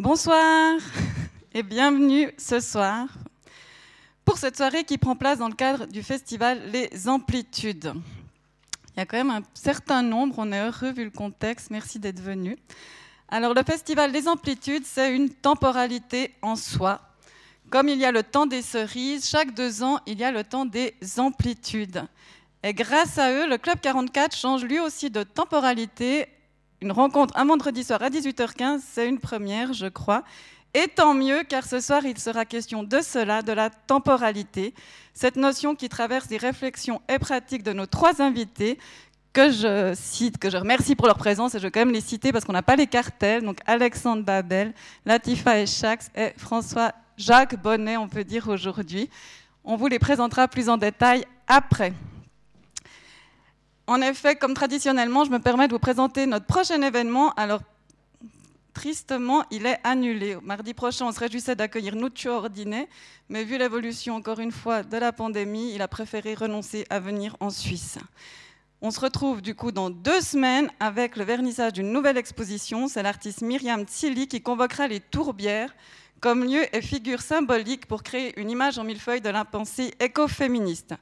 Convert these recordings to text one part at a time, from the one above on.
Bonsoir et bienvenue ce soir pour cette soirée qui prend place dans le cadre du festival Les Amplitudes. Il y a quand même un certain nombre, on est heureux vu le contexte, merci d'être venu. Alors le festival Les Amplitudes, c'est une temporalité en soi. Comme il y a le temps des cerises, chaque deux ans, il y a le temps des amplitudes. Et grâce à eux, le Club 44 change lui aussi de temporalité. Une rencontre un vendredi soir à 18h15, c'est une première, je crois. Et tant mieux, car ce soir, il sera question de cela, de la temporalité, cette notion qui traverse les réflexions et pratiques de nos trois invités, que je cite, que je remercie pour leur présence, et je vais quand même les citer parce qu'on n'a pas les cartels, donc Alexandre Babel, Latifa Echax et François Jacques Bonnet, on peut dire aujourd'hui. On vous les présentera plus en détail après. En effet, comme traditionnellement, je me permets de vous présenter notre prochain événement. Alors, tristement, il est annulé. Mardi prochain, on se réjouissait d'accueillir Nuccio Ordiné, mais vu l'évolution, encore une fois, de la pandémie, il a préféré renoncer à venir en Suisse. On se retrouve du coup dans deux semaines avec le vernissage d'une nouvelle exposition. C'est l'artiste Myriam Tsili qui convoquera les tourbières comme lieu et figure symbolique pour créer une image en millefeuille de la pensée écoféministe.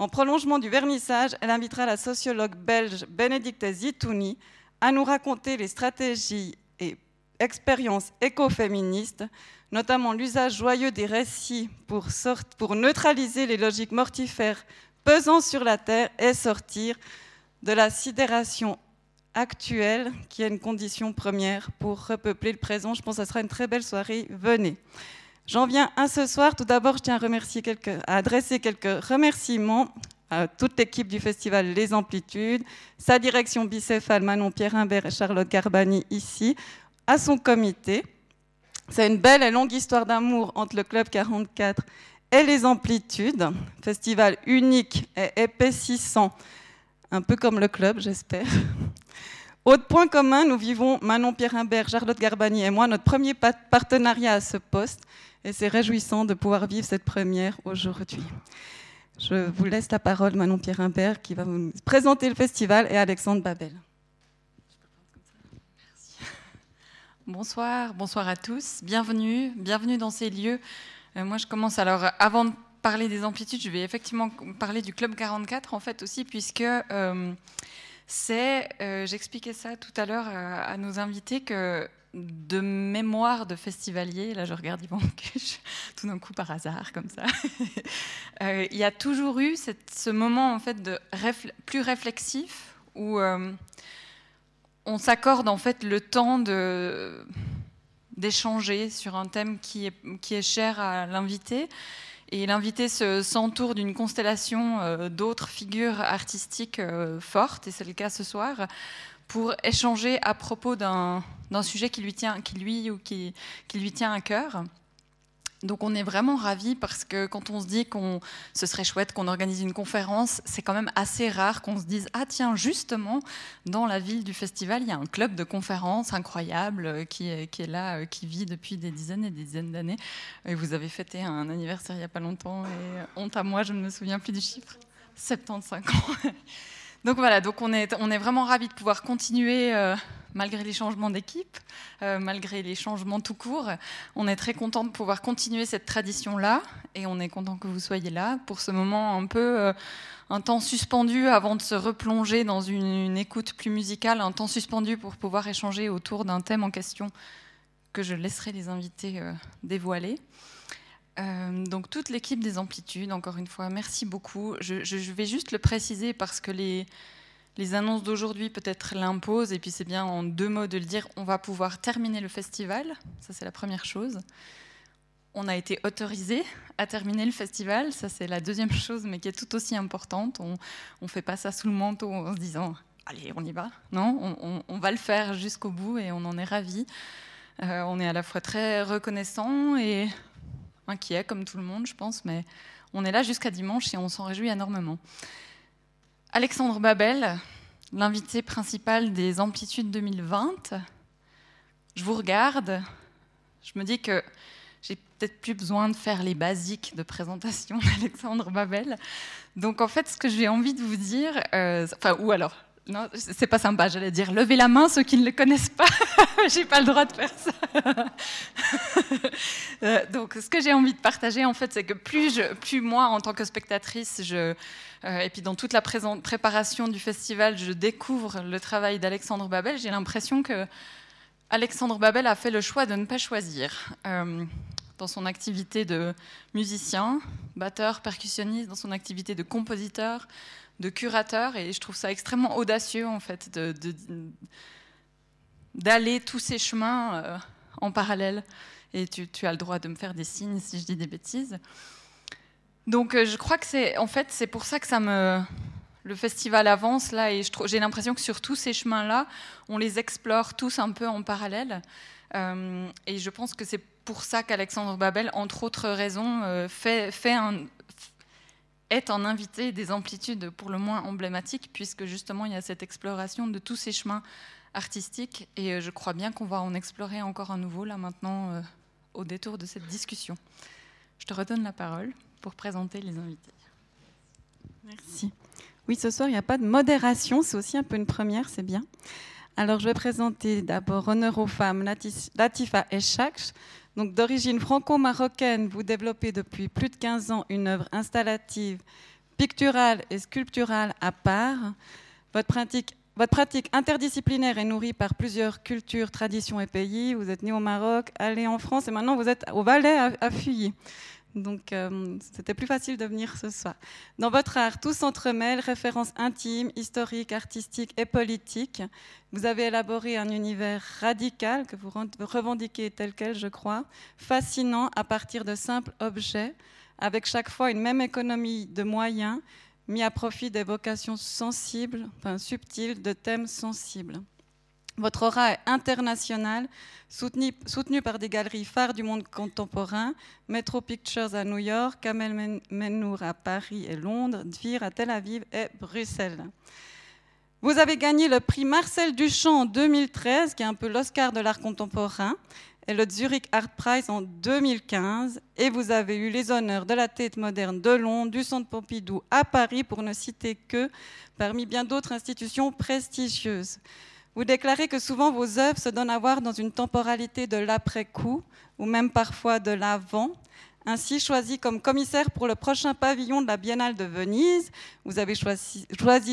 En prolongement du vernissage, elle invitera la sociologue belge Bénédicte Zitouni à nous raconter les stratégies et expériences écoféministes, notamment l'usage joyeux des récits pour, pour neutraliser les logiques mortifères pesant sur la Terre et sortir de la sidération actuelle, qui est une condition première pour repeupler le présent. Je pense que ce sera une très belle soirée. Venez. J'en viens à ce soir. Tout d'abord, je tiens à, adresser quelques remerciements à toute l'équipe du festival Les Amplitudes, sa direction bicéphale Manon Pierre Imbert et Charlotte Garbani ici, à son comité. C'est une belle et longue histoire d'amour entre le Club 44 et Les Amplitudes, festival unique et épaississant, un peu comme le club, j'espère. Autre point commun, nous vivons, Manon Pierre Imbert, Charlotte Garbani et moi, notre premier partenariat à ce poste et c'est réjouissant de pouvoir vivre cette première aujourd'hui. Je vous laisse la parole, Manon Pierre Imbert, qui va vous présenter le festival, et Alexandre Babel. Bonsoir, bonsoir à tous. Bienvenue, bienvenue dans ces lieux. Euh, moi, je commence alors, avant de parler des amplitudes, je vais effectivement parler du Club 44, en fait, aussi, puisque euh, c'est, euh, j'expliquais ça tout à l'heure à nos invités, que de mémoire de festivalier, là je regarde Yvan tout d'un coup par hasard comme ça, euh, il y a toujours eu ce moment en fait de plus réflexif où euh, on s'accorde en fait le temps de d'échanger sur un thème qui est, qui est cher à l'invité. Et l'invité s'entoure d'une constellation euh, d'autres figures artistiques fortes, et c'est le cas ce soir, pour échanger à propos d'un sujet qui lui tient, qui lui ou qui, qui lui tient à cœur. Donc on est vraiment ravis parce que quand on se dit qu'on ce serait chouette qu'on organise une conférence, c'est quand même assez rare qu'on se dise ah tiens justement dans la ville du festival il y a un club de conférences incroyable euh, qui est, qui est là, euh, qui vit depuis des dizaines et des dizaines d'années. Et vous avez fêté un anniversaire il n'y a pas longtemps et honte à moi je ne me souviens plus du chiffre. 75 ans. Donc voilà, donc on est, on est vraiment ravis de pouvoir continuer euh, malgré les changements d'équipe, euh, malgré les changements tout court. On est très content de pouvoir continuer cette tradition-là et on est content que vous soyez là pour ce moment un peu euh, un temps suspendu avant de se replonger dans une, une, écoute plus musicale, un temps suspendu pour pouvoir échanger autour d'un thème en question que je laisserai les invités dévoiler. Euh, donc toute l'équipe des amplitudes, encore une fois, merci beaucoup. Je, vais juste le préciser parce que les, annonces d'aujourd'hui peut-être l'imposent, et puis c'est bien en deux mots de le dire, on va pouvoir terminer le festival, ça c'est la première chose. On a été autorisé à terminer le festival, ça c'est la deuxième chose, mais qui est tout aussi importante. On ne fait pas ça sous le manteau en se disant, allez, on y va. Non, on, va le faire jusqu'au bout et on en est ravis. Euh, on est à la fois très reconnaissant et inquiet comme tout le monde, je pense, mais on est là jusqu'à dimanche et on s'en réjouit énormément. Alexandre Babel, l'invité principal des Amplitudes 2020. Je vous regarde, je me dis que j'ai peut-être plus besoin de faire les basiques de présentation d'Alexandre Babel. Donc en fait, ce que j'ai envie de vous dire, euh, enfin, ou alors, non, c'est pas sympa, j'allais dire levez la main ceux qui ne le connaissent pas. J'ai pas le droit de faire ça. donc ce que j'ai envie de partager, en fait, c'est que plus, moi, en tant que spectatrice, euh, et puis dans toute la préparation du festival, je découvre le travail d'Alexandre Babel, j'ai l'impression que Alexandre Babel a fait le choix de ne pas choisir. Euh, dans son activité de musicien, batteur, percussionniste, dans son activité de compositeur, de curateur, et je trouve ça extrêmement audacieux en fait d'aller tous ces chemins euh, en parallèle. Et tu, as le droit de me faire des signes si je dis des bêtises. Donc euh, je crois que c'est en fait c'est pour ça que ça me le festival avance là et j'ai l'impression que sur tous ces chemins là on les explore tous un peu en parallèle euh, et je pense que c'est pour ça qu'Alexandre Babel, entre autres raisons, fait, fait un, est un invité des amplitudes pour le moins emblématiques, puisque justement il y a cette exploration de tous ces chemins artistiques, et euh, je crois bien qu'on va en explorer encore un nouveau là maintenant au détour de cette discussion. Je te redonne la parole pour présenter les invités. Merci. Oui, ce soir, il n'y a pas de modération, c'est aussi un peu une première, c'est bien. Alors, je vais présenter d'abord Honneur aux femmes, Latifa Eshak. Donc, d'origine franco-marocaine, vous développez depuis plus de 15 ans une œuvre installative, picturale et sculpturale à part. Votre pratique, interdisciplinaire est nourrie par plusieurs cultures, traditions et pays. Vous êtes né au Maroc, allé en France et maintenant vous êtes au Valais à, à Fuyer. Donc, euh, c'était plus facile de venir ce soir. Dans votre art, tout s'entremêle, références intimes, historiques, artistiques et politiques. Vous avez élaboré un univers radical que vous revendiquez tel quel, je crois, fascinant à partir de simples objets, avec chaque fois une même économie de moyens mis à profit des vocations sensibles, enfin subtiles, de thèmes sensibles. Votre aura est internationale, soutenue, par des galeries phares du monde contemporain, Metro Pictures à New York, Kamel Mennour à Paris et Londres, Dvir à Tel Aviv et Bruxelles. Vous avez gagné le prix Marcel Duchamp en 2013, qui est un peu l'Oscar de l'art contemporain, et le Zurich Art Prize en 2015, et vous avez eu les honneurs de la tête moderne de Londres, du Centre Pompidou à Paris, pour ne citer que parmi bien d'autres institutions prestigieuses. Vous déclarez que souvent vos œuvres se donnent à voir dans une temporalité de l'après-coup, ou même parfois de l'avant. Ainsi, choisi comme commissaire pour le prochain pavillon de la Biennale de Venise, vous avez choisi,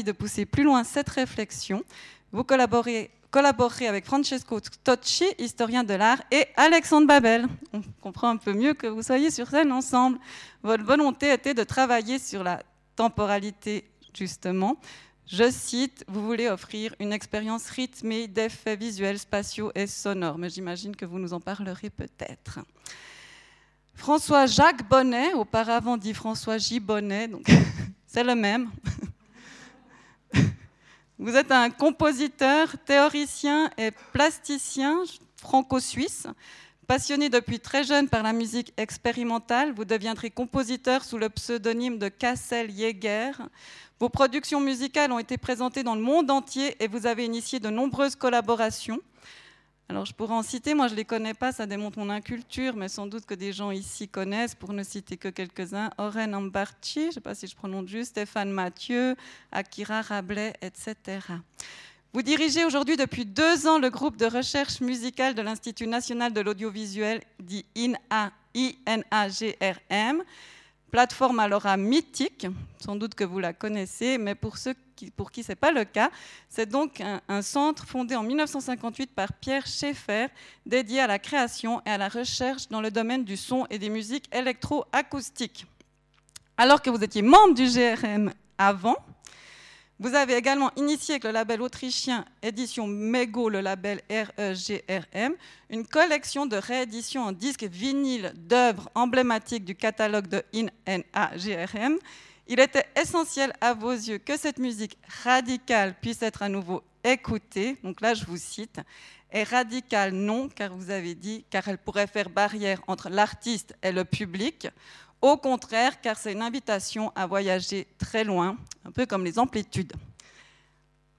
de pousser plus loin cette réflexion. Vous collaborez, collaborez avec Francesco Tocci, historien de l'art, et Alexandre Babel. On comprend un peu mieux que vous soyez sur scène ensemble. Votre volonté était de travailler sur la temporalité, justement, je cite, vous voulez offrir une expérience rythmée d'effets visuels, spatiaux et sonores, mais j'imagine que vous nous en parlerez peut-être. François Jacques Bonnet, auparavant dit François J. Bonnet, donc c'est le même. Vous êtes un compositeur, théoricien et plasticien franco-suisse. Passionné depuis très jeune par la musique expérimentale, vous deviendrez compositeur sous le pseudonyme de Kassel Jäger. Vos productions musicales ont été présentées dans le monde entier et vous avez initié de nombreuses collaborations. Alors je pourrais en citer, moi je ne les connais pas, ça démontre mon inculture, mais sans doute que des gens ici connaissent, pour ne citer que quelques-uns, Oren Ambarchi, je ne sais pas si je prononce juste, Stéphane Mathieu, Akira Rabelais, etc. Vous dirigez aujourd'hui depuis deux ans le groupe de recherche musicale de l'Institut national de l'audiovisuel, dit INAGRM, plateforme l'aura mythique, sans doute que vous la connaissez, mais pour ceux pour qui ce n'est pas le cas, c'est donc un, centre fondé en 1958 par Pierre Schaeffer, dédié à la création et à la recherche dans le domaine du son et des musiques électroacoustiques. Alors que vous étiez membre du GRM avant, vous avez également initié avec le label autrichien Édition Mego, le label REGRM, une collection de rééditions en disques vinyle d'œuvres emblématiques du catalogue de INAGRM. Il était essentiel à vos yeux que cette musique radicale puisse être à nouveau écoutée. Donc là, je vous cite. Et radicale, non, car vous avez dit, car elle pourrait faire barrière entre l'artiste et le public. Au contraire, car c'est une invitation à voyager très loin, un peu comme les amplitudes.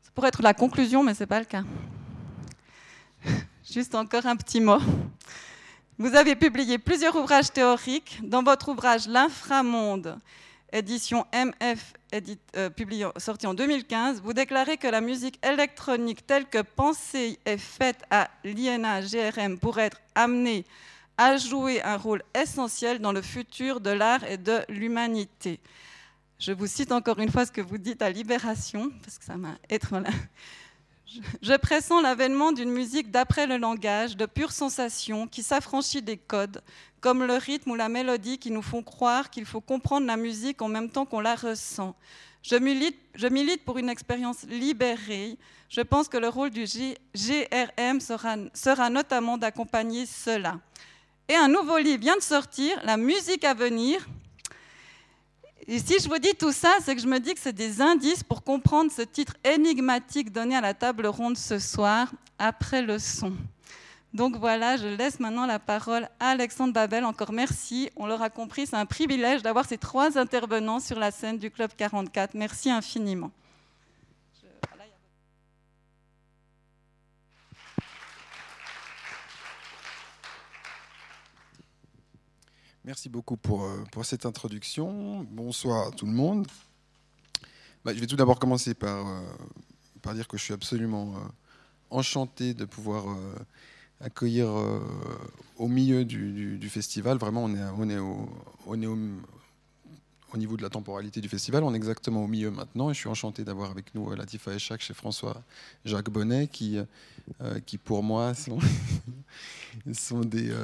Ça pourrait être la conclusion, mais ce n'est pas le cas. Juste encore un petit mot. Vous avez publié plusieurs ouvrages théoriques. Dans votre ouvrage L'inframonde, édition MF, euh, sorti en 2015, vous déclarez que la musique électronique telle que pensée et faite à l'INA GRM pourrait être amenée a joué un rôle essentiel dans le futur de l'art et de l'humanité. Je vous cite encore une fois ce que vous dites à Libération, parce que ça m'a être Je pressens l'avènement d'une musique d'après le langage, de pure sensation, qui s'affranchit des codes, comme le rythme ou la mélodie qui nous font croire qu'il faut comprendre la musique en même temps qu'on la ressent. Je milite, pour une expérience libérée. Je pense que le rôle du GRM sera notamment d'accompagner cela. Et un nouveau livre vient de sortir, La musique à venir. Et si je vous dis tout ça, c'est que je me dis que c'est des indices pour comprendre ce titre énigmatique donné à la table ronde ce soir, après le son. Donc voilà, je laisse maintenant la parole à Alexandre Babel. Encore merci. On l'aura compris, c'est un privilège d'avoir ces trois intervenants sur la scène du Club 44. Merci infiniment. Merci beaucoup pour, euh, pour, cette introduction. Bonsoir à tout le monde. Bah, je vais tout d'abord commencer par, euh, par, dire que je suis absolument euh, enchanté de pouvoir accueillir euh, au milieu du, festival. Vraiment, on est, on est, au, au, niveau de la temporalité du festival. On est exactement au milieu maintenant. Et je suis enchanté d'avoir avec nous Latifa Echak chez François Jacques Bonnet, qui, qui pour moi sont, sont des,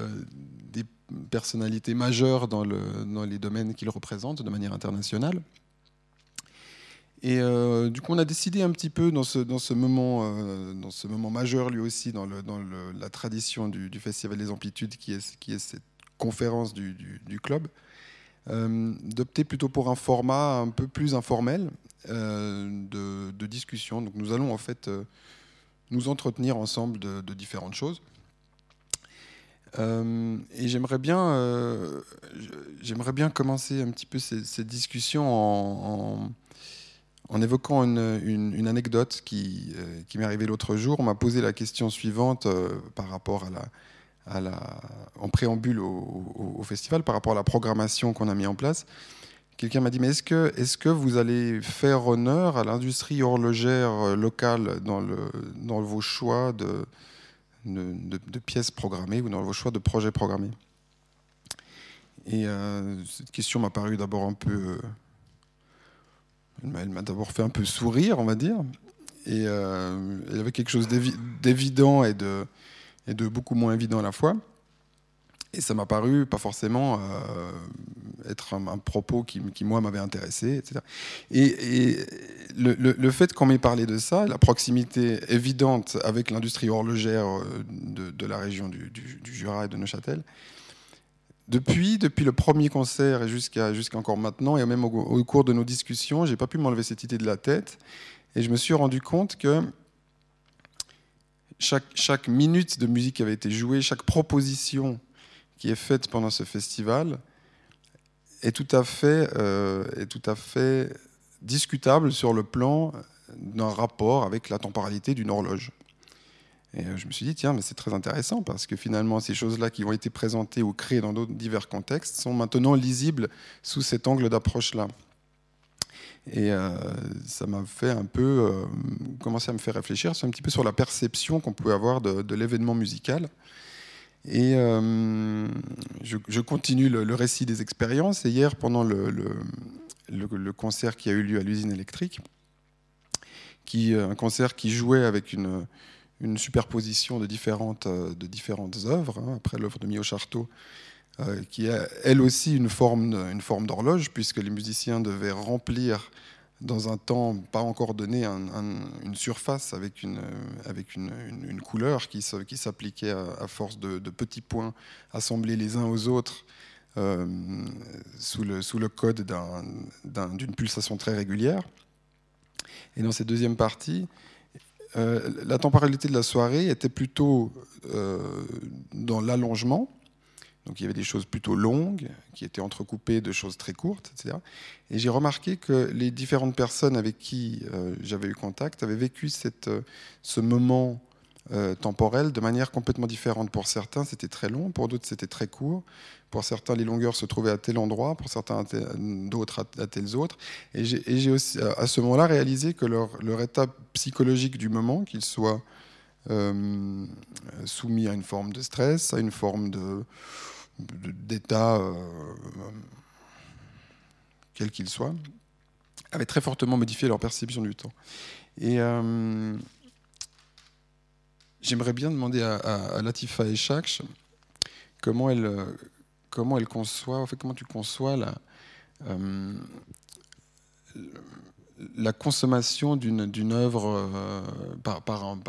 des, personnalités majeures dans, le, dans les domaines qu'ils représentent de manière internationale. Et euh, du coup, on a décidé un petit peu dans ce, euh, moment majeur, lui aussi, dans, la tradition du, Festival des Amplitudes, qui est, cette conférence du, club, euh, d'opter plutôt pour un format un peu plus informel de, discussion. Donc, nous allons en fait nous entretenir ensemble de, différentes choses. Et j'aimerais bien, j'aimerais bien commencer un petit peu cette, discussion en en évoquant une, anecdote qui, euh, qui m'est arrivée l'autre jour. On m'a posé la question suivante euh, par rapport à la, en préambule au, festival, par rapport à la programmation qu'on a mis en place. Quelqu'un m'a dit, mais est-ce que, est que vous allez faire honneur à l'industrie horlogère euh, locale dans, dans vos choix de, de, pièces programmées ou dans vos choix de projets programmés Et cette question m'a paru d'abord un peu elle m'a d'abord fait un peu sourire, on va dire. Et euh, il y avait quelque chose d'évident et de, et de beaucoup moins évident à la fois. Et ça m'a paru pas forcément euh, être un, propos qui, moi, m'avait intéressé, etc. Et, le, fait qu'on m'ait parlé de ça, la proximité évidente avec l'industrie horlogère euh, de, la région du, Jura et de Neuchâtel, depuis, depuis le premier concert et jusqu'à encore maintenant, et même au, cours de nos discussions, j'ai pas pu m'enlever cette idée de la tête. Et je me suis rendu compte que chaque, chaque minute de musique qui avait été jouée, chaque proposition est faite pendant ce festival est tout à fait, euh, est tout à fait discutable sur le plan d'un rapport avec la temporalité d'une horloge. Et euh, je me suis dit, tiens, mais c'est très intéressant parce que finalement, ces choses-là qui ont été présentées ou créées dans divers contextes sont maintenant lisibles sous cet angle d'approche-là. Et euh, ça m'a fait un peu commencer à me faire réfléchir un petit peu sur la perception qu'on pouvait avoir de, l'événement musical. Et je, continue le, récit des expériences. Et hier, pendant le, concert qui a eu lieu à l'usine électrique, qui, un concert qui jouait avec une, superposition de différentes, euh, de différentes œuvres, hein, après l'œuvre de Mio Charteau, euh, qui est elle aussi une forme, une forme d'horloge, puisque les musiciens devaient remplir dans un temps pas encore donné une surface avec une, couleur qui, s'appliquait à, force de, petits points assemblés les uns aux autres euh, sous, le, sous le code d'une pulsation très régulière. Et dans cette deuxième partie, euh, la temporalité de la soirée était plutôt euh, dans l'allongement. Donc il y avait des choses plutôt longues qui étaient entrecoupées de choses très courtes, etc. Et j'ai remarqué que les différentes personnes avec qui euh, j'avais eu contact avaient vécu cette, ce moment temporel de manière complètement différente. Pour certains, c'était très long, pour d'autres, c'était très court. Pour certains, les longueurs se trouvaient à tel endroit, pour certains, d'autres à, tels autres. Et j'ai aussi, à ce moment-là, réalisé que leur, leur, état psychologique du moment, qu'il soit soumis à une forme de stress, à une forme de, d'état, quel qu'il soit, avaient très fortement modifié leur perception du temps. Et j'aimerais bien demander à, Latifa Echakch comment elle, comment conçoit, en fait, comment tu conçois la, la consommation d'une œuvre euh, par, un,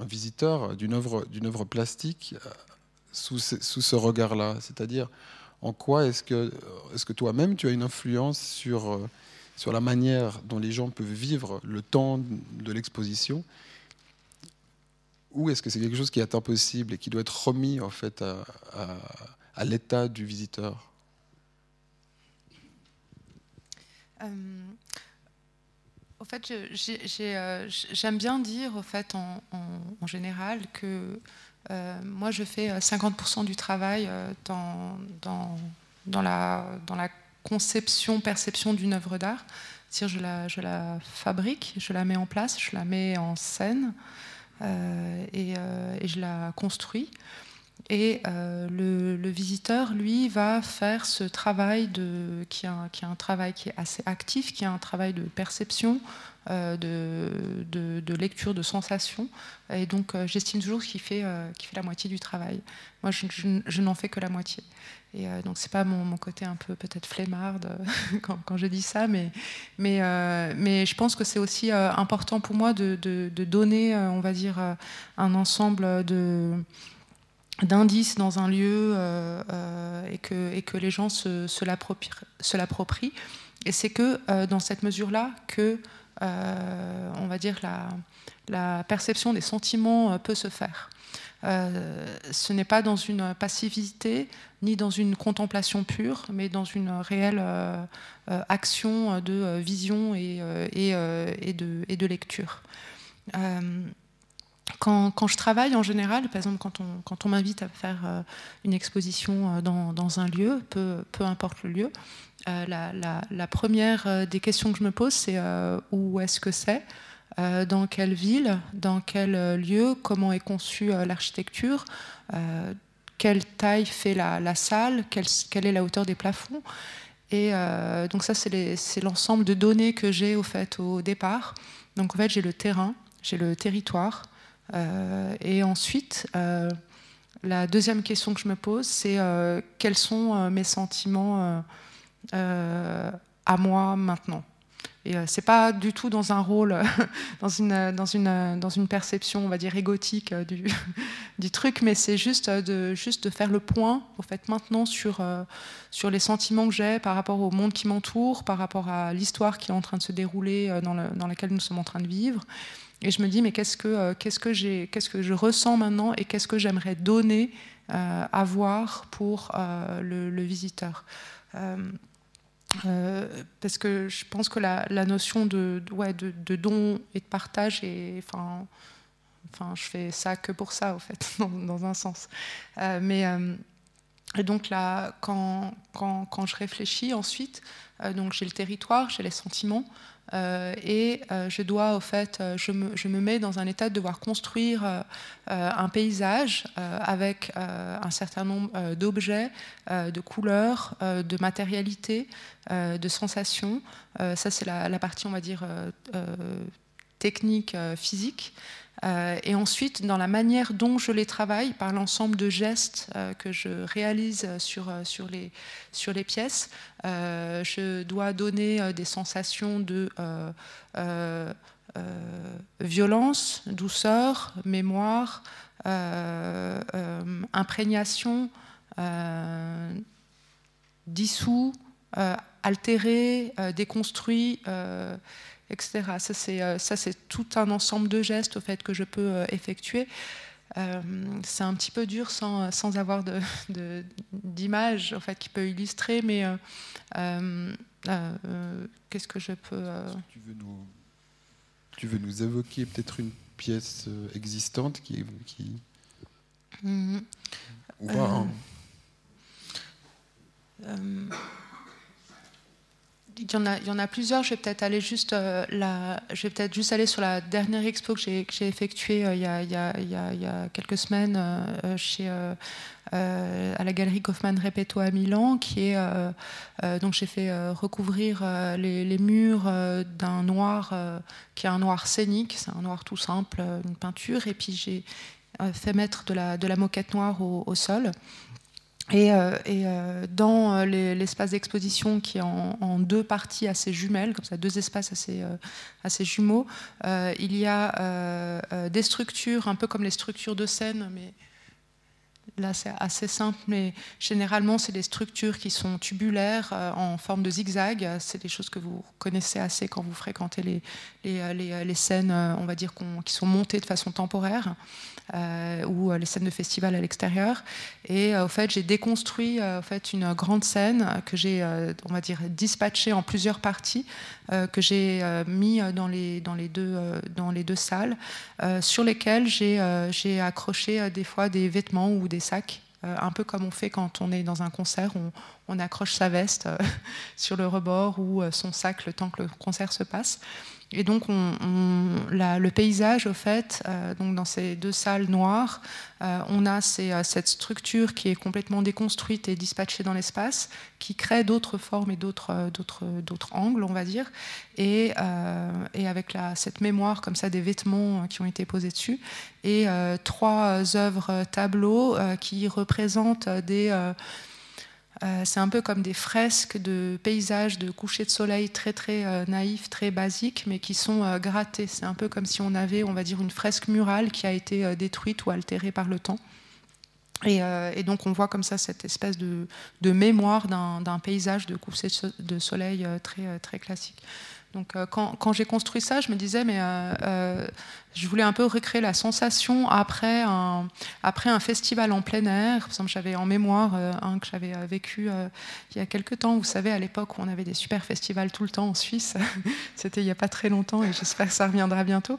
un, visiteur, d'une œuvre, plastique euh, sous ce, regard-là. C'est-à-dire, en quoi est-ce que, est que toi-même tu as une influence sur, euh, sur la manière dont les gens peuvent vivre le temps de l'exposition? Ou est-ce que c'est quelque chose qui est impossible et qui doit être remis en fait à, l'état du visiteur? Au fait, euh, j'aime bien dire, au fait, en, général, que euh, moi, je fais 50% euh, du travail dans, dans, la, conception, perception d'une œuvre d'art. Je la, je la fabrique, je la mets en place, je la mets en scène et, je la construis. Et le, visiteur, lui, va faire ce travail qui est un travail qui est assez actif, qui est un travail de perception, euh, de, lecture, de sensation. Et donc, euh, j'estime toujours qu'il fait, euh, fait la moitié du travail. Moi, je, n'en fais que la moitié. Et donc, c'est pas mon, côté un peu peut-être flemmarde quand, je dis ça, mais, mais, je pense que c'est aussi important pour moi de, donner, on va dire, un ensemble de d'indices dans un lieu euh, euh, et, que, et que les gens se, se l'approprient. Et c'est que euh, dans cette mesure-là que, on va dire, la, la, perception des sentiments peut se faire. ce n'est pas dans une passivité ni dans une contemplation pure, mais dans une réelle action de vision et, de, lecture quand, je travaille en général, par exemple quand on, m'invite à faire euh, une exposition euh, dans, un lieu, peu, importe le lieu, euh, la, première des questions que je me pose, c'est où est-ce que c'est dans quelle ville, dans quel lieu, comment est conçue l'architecture, quelle taille fait la, salle, quelle, est la hauteur des plafonds. Et donc ça, c'est l'ensemble de données que j'ai au départ. Donc en fait, j'ai le terrain, j'ai le territoire, euh, et ensuite, euh, la deuxième question que je me pose, c'est euh, quels sont mes sentiments à moi maintenant. Et euh, c'est pas du tout dans un rôle, dans, une, dans, une, dans une perception, on va dire, égotique du, truc, mais c'est juste de, juste de faire le point, au fait, maintenant, sur, sur les sentiments que j'ai par rapport au monde qui m'entoure, par rapport à l'histoire qui est en train de se dérouler dans, le, dans laquelle nous sommes en train de vivre, et je me dis, mais qu'est-ce que, euh, qu'est-ce que, j'ai, qu'est-ce que je ressens maintenant et qu'est-ce que j'aimerais donner euh, à voir pour euh, le, visiteur? Parce que je pense que la, notion de, ouais, de, don et de partage est, enfin, enfin, je fais ça que pour ça, au fait, dans, un sens. mais et donc là, quand, quand, quand, je réfléchis ensuite, donc j'ai le territoire, j'ai les sentiments, euh, et euh, je dois, au fait, euh, je me, je me, mets dans un état de devoir construire un paysage avec un certain nombre d'objets, de couleurs, de matérialité, de sensations. ça, c'est la, la, partie, on va dire, technique, physique. Euh, et ensuite, dans la manière dont je les travaille, par l'ensemble de gestes euh, que je réalise sur, euh, sur, les, sur les pièces, je dois donner des sensations de violence, douceur, mémoire, imprégnation, dissous, altéré, déconstruit etc. Euh, ça, c'est tout un ensemble de gestes au fait que je peux euh, effectuer. Euh, c'est un petit peu dur sans, sans avoir d'image de, en fait, qui peut illustrer, mais qu'est-ce que je peux... Tu, veux nous, tu veux nous évoquer peut-être une pièce existante qui... qui... Mm il y, en a, plusieurs. Je vais peut-être aller juste juste aller sur la dernière expo que j'ai, effectuée il, y a, quelques semaines chez à la galerie Kaufmann Repetto à Milan, qui donc j'ai fait recouvrir les, murs d'un noir qui est un noir scénique, c'est un noir tout simple, une peinture, et puis j'ai fait mettre de la, moquette noire au sol. Et, euh, euh, dans euh, l'espace d'exposition qui est en, deux parties assez jumelles, comme ça, deux espaces assez, jumeaux, il y a des structures, un peu comme les structures de scène, mais là c'est assez simple, mais généralement c'est des structures qui sont tubulaires en forme de zigzag. C'est des choses que vous connaissez assez quand vous fréquentez les, scènes, on va dire, qui sont montées de façon temporaire. Euh, ou euh, les scènes de festival à l'extérieur. Et euh, au fait, j'ai déconstruit fait, une grande scène que j'ai, on va dire, dispatchée en plusieurs parties, que j'ai mis dans les, deux, salles, sur lesquelles j'ai, accroché des fois des vêtements ou des sacs. un peu comme on fait quand on est dans un concert, on, on accroche sa veste sur le rebord ou son sac le temps que le concert se passe. Et donc, on, le paysage, au fait, euh, donc dans ces deux salles noires, euh, on a euh, cette structure qui est complètement déconstruite et dispatchée dans l'espace, qui crée d'autres formes et d'autres angles, on va dire, et, avec cette mémoire comme ça des vêtements qui ont été posés dessus, et trois œuvres tableaux qui représentent des euh, c'est un peu comme des fresques de paysages de coucher de soleil très très euh, naïfs, très basiques, mais qui sont euh, grattés. C'est un peu comme si on avait, on va dire, une fresque murale qui a été détruite ou altérée par le temps. Et, donc on voit comme ça cette espèce de, mémoire d'un paysage de coucher de soleil très, très classique. Donc quand, quand j'ai construit ça, je me disais, mais je voulais un peu recréer la sensation après un, après un festival en plein air. J'avais en mémoire euh, un que j'avais euh, vécu euh, il y a quelques temps. Vous savez, à l'époque où on avait des super festivals tout le temps en Suisse, c'était il n'y a pas très longtemps et j'espère que ça reviendra bientôt.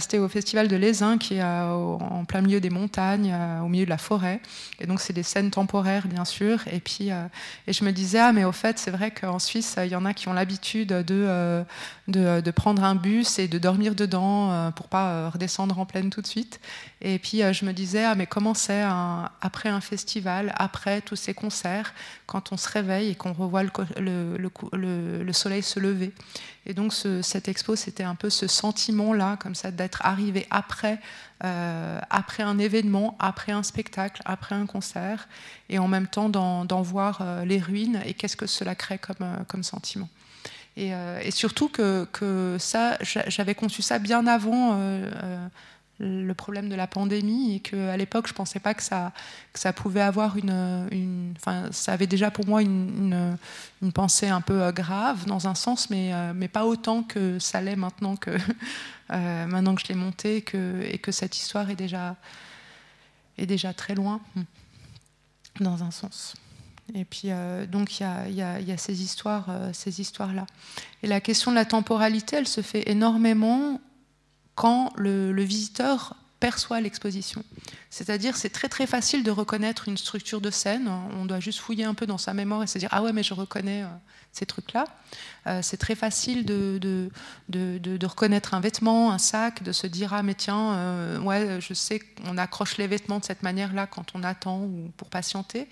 c'était au festival de l'Aisin qui est en plein milieu des montagnes, au milieu de la forêt. Et donc, c'est des scènes temporaires, bien sûr. Et puis, et je me disais, ah, mais au fait, c'est vrai qu'en Suisse, il y en a qui ont l'habitude de, de, de, prendre un bus et de dormir dedans pour pas euh, redescendre en pleine tout de suite. Et puis euh, je me disais, ah, mais comment c'est après un festival, après tous ces concerts, quand on se réveille et qu'on revoit le, le, le, soleil se lever. Et donc ce, cette expo, c'était un peu ce sentiment-là, comme ça, d'être arrivé après, euh, après un événement, après un spectacle, après un concert, et en même temps d'en voir les ruines et qu'est-ce que cela crée comme, comme sentiment. Euh, et, surtout que, ça, j'avais conçu ça bien avant euh, euh, le problème de la pandémie et qu'à l'époque, je ne pensais pas que ça, pouvait avoir une. Enfin, ça avait déjà pour moi une, pensée un peu grave dans un sens, mais, mais pas autant que ça l'est maintenant que, maintenant que je l'ai monté que, et que cette histoire est déjà, est déjà très loin, dans un sens. Et puis, euh, donc, il y, a, ces histoires, euh, ces histoires-là. Et la question de la temporalité, elle se fait énormément quand le, le visiteur perçoit l'exposition. C'est-à-dire, c'est très très facile de reconnaître une structure de scène. On doit juste fouiller un peu dans sa mémoire et se dire ah ouais, mais je reconnais euh, ces trucs-là. Euh, c'est très facile de de, de, reconnaître un vêtement, un sac, de se dire ah mais tiens, euh, ouais, je sais qu'on accroche les vêtements de cette manière-là quand on attend ou pour patienter.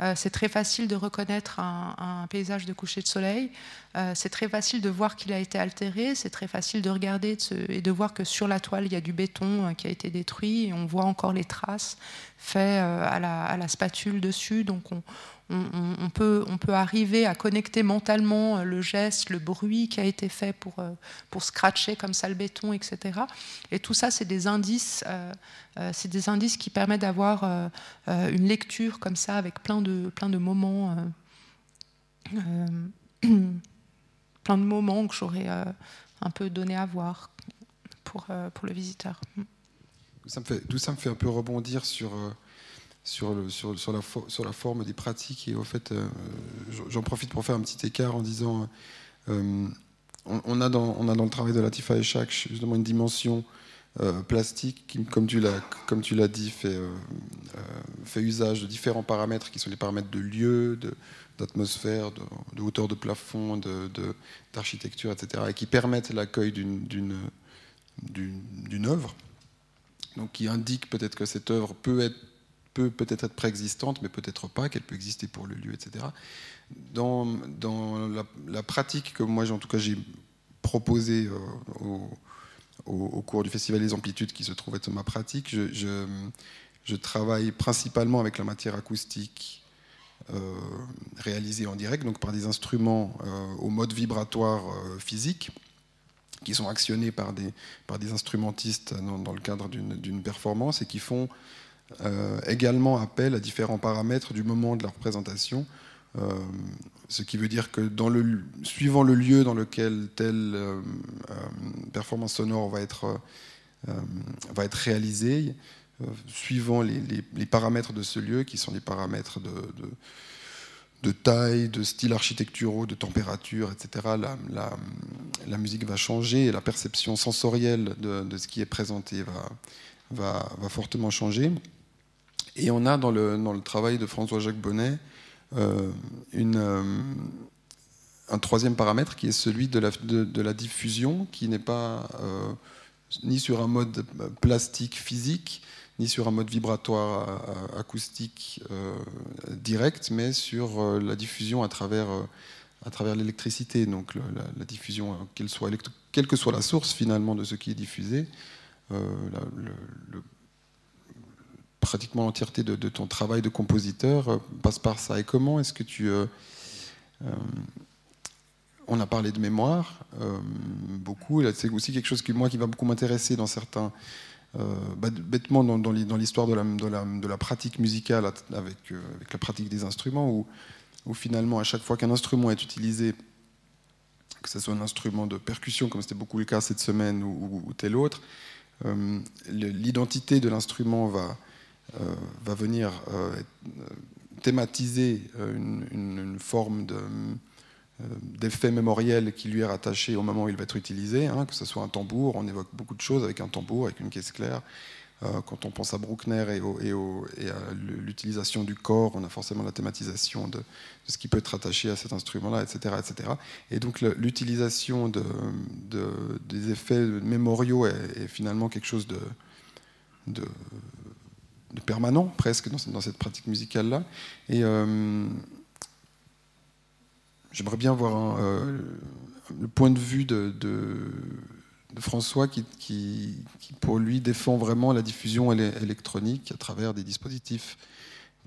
Euh, c'est très facile de reconnaître un, paysage de coucher de soleil. Euh, c'est très facile de voir qu'il a été altéré. C'est très facile de regarder et de voir que sur la toile, il y a du béton qui a été détruit. Et on voit encore les traces faites à la, à, la, spatule dessus. Donc on, on, peut, on peut arriver à connecter mentalement euh, le geste, le bruit qui a été fait pour, euh, pour scratcher comme ça le béton, etc. Et tout ça, c'est des indices, euh, c'est des indices qui permettent d'avoir une lecture comme ça avec plein de, plein de moments, plein de moments que j'aurais un peu donné à voir pour, pour le visiteur. Ça ça me fait un peu rebondir sur sur, sur, sur, la, sur la forme des pratiques. Et au fait, euh, j'en profite pour faire un petit écart en disant euh, on, a dans, on a dans le travail de Latifa Echak justement une dimension plastique qui, comme tu l'as dit, fait, fait usage de différents paramètres qui sont les paramètres de lieu, d'atmosphère, de, hauteur de plafond, d'architecture, etc., et qui permettent l'accueil d'une œuvre. Donc qui indique peut-être que cette œuvre peut être peut peut-être être préexistante, mais peut-être pas, qu'elle peut exister pour le lieu, etc. Dans, dans la, pratique que moi, en tout cas, j'ai proposée euh, au, cours du Festival des Amplitudes, qui se trouve être ma pratique, je, travaille principalement avec la matière acoustique euh, réalisée en direct, donc par des instruments euh, au mode vibratoire physique qui sont actionnés par des, par des instrumentistes dans, dans le cadre d'une performance et qui font euh, également appel à différents paramètres du moment de la représentation. Euh, ce qui veut dire que suivant le lieu dans lequel telle euh, performance sonore va être, réalisée, suivant les, les, paramètres de ce lieu, qui sont des paramètres de, taille, de style architecturaux, de température, etc., la, musique va changer et la perception sensorielle de, ce qui est présenté va fortement changer. Et on a dans le, dans le travail de François-Jacques Bonnet euh, euh, un troisième paramètre qui est celui de la, de, la diffusion, qui n'est pas euh, ni sur un mode plastique physique, ni sur un mode vibratoire acoustique direct, mais sur la diffusion à travers, à travers l'électricité. Donc la, diffusion, qu'elle que soit la source finalement de ce qui est diffusé, le pratiquement l'entièreté de, ton travail de compositeur euh, passe par ça. Et comment est-ce que tu... Euh, euh, on a parlé de mémoire beaucoup. C'est aussi quelque chose qui, moi, qui va beaucoup m'intéresser dans certains... bêtement dans, l'histoire de la, pratique musicale avec, la pratique des instruments, où, finalement, à chaque fois qu'un instrument est utilisé, que ce soit un instrument de percussion, comme c'était beaucoup le cas cette semaine, ou, ou tel autre, l'identité de l'instrument va, va venir euh, thématiser euh, une, forme d'effet mémoriel qui lui est rattaché au moment où il va être utilisé, hein, que ce soit un tambour, on évoque beaucoup de choses avec un tambour, avec une caisse claire. quand on pense à Bruckner et, à l'utilisation du corps, on a forcément la thématisation de, ce qui peut être rattaché à cet instrument-là, etc., etc. Et donc l'utilisation de, des effets mémoriaux est, finalement quelque chose de, de permanent presque dans, cette pratique musicale-là. Et euh, j'aimerais bien voir euh, le point de vue de, François qui, pour lui, défend vraiment la diffusion électronique à travers des dispositifs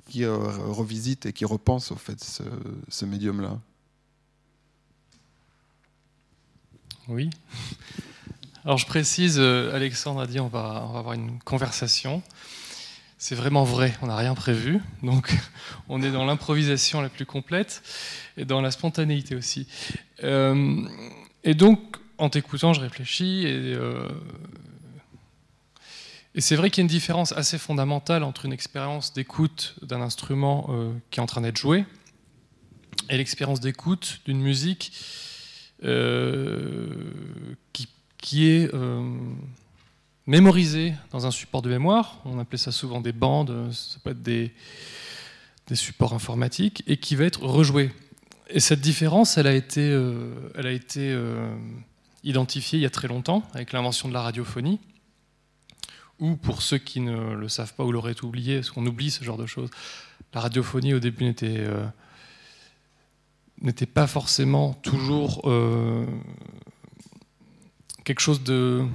qui euh, revisitent et qui repensent au fait ce, médium-là. Oui. Alors je précise, Alexandre a dit on on va avoir une conversation c'est vraiment vrai, on n'a rien prévu, donc on est dans l'improvisation la plus complète et dans la spontanéité aussi. Euh, et donc, en t'écoutant, je réfléchis et, euh, et c'est vrai qu'il y a une différence assez fondamentale entre une expérience d'écoute d'un instrument euh, qui est en train d'être joué et l'expérience d'écoute d'une musique qui, est mémorisé dans un support de mémoire, on appelait ça souvent des bandes, ça peut être des, supports informatiques, et qui va être rejoué. Et cette différence, elle a été, euh, euh, identifiée il y a très longtemps avec l'invention de la radiophonie, ou pour ceux qui ne le savent pas ou l'auraient oublié, parce qu'on oublie ce genre de choses, la radiophonie au début euh, n'était pas forcément toujours quelque chose de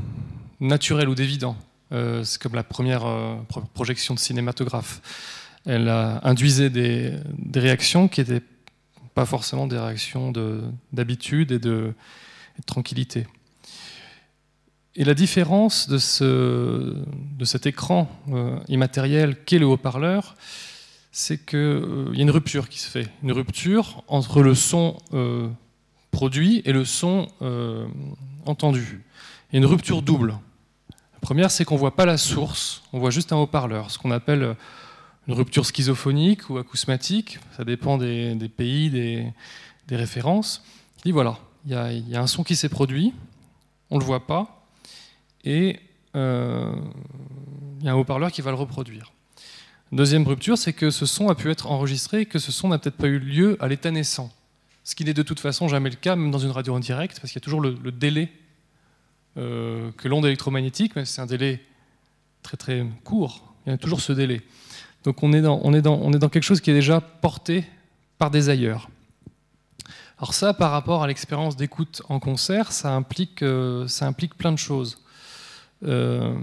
naturel ou d'évident. Euh, c'est comme la première euh, projection de cinématographe. Elle induisait des, réactions qui n'étaient pas forcément des réactions d'habitude et, de, tranquillité. Et la différence de, ce, de cet écran euh, immatériel qu'est le haut-parleur, c'est qu'il y a une rupture qui se fait. Une rupture entre le son produit et le son entendu. Une rupture double. Première, c'est qu'on ne voit pas la source, on voit juste un haut-parleur, ce qu'on appelle une rupture schizophonique ou acousmatique, ça dépend des, pays, des, références. Et voilà, il y, a un son qui s'est produit, on ne le voit pas, et euh, il y a un haut-parleur qui va le reproduire. Deuxième rupture, c'est que ce son a pu être enregistré et que ce son n'a peut-être pas eu lieu à l'état naissant. Ce qui n'est de toute façon jamais le cas, même dans une radio en direct, parce qu'il y a toujours le, délai euh, que l'onde électromagnétique, mais c'est un délai très très court, il y a toujours ce délai. Donc on est dans, quelque chose qui est déjà porté par des ailleurs. Alors ça, par rapport à l'expérience d'écoute en concert, ça implique, euh, plein de choses. Euh,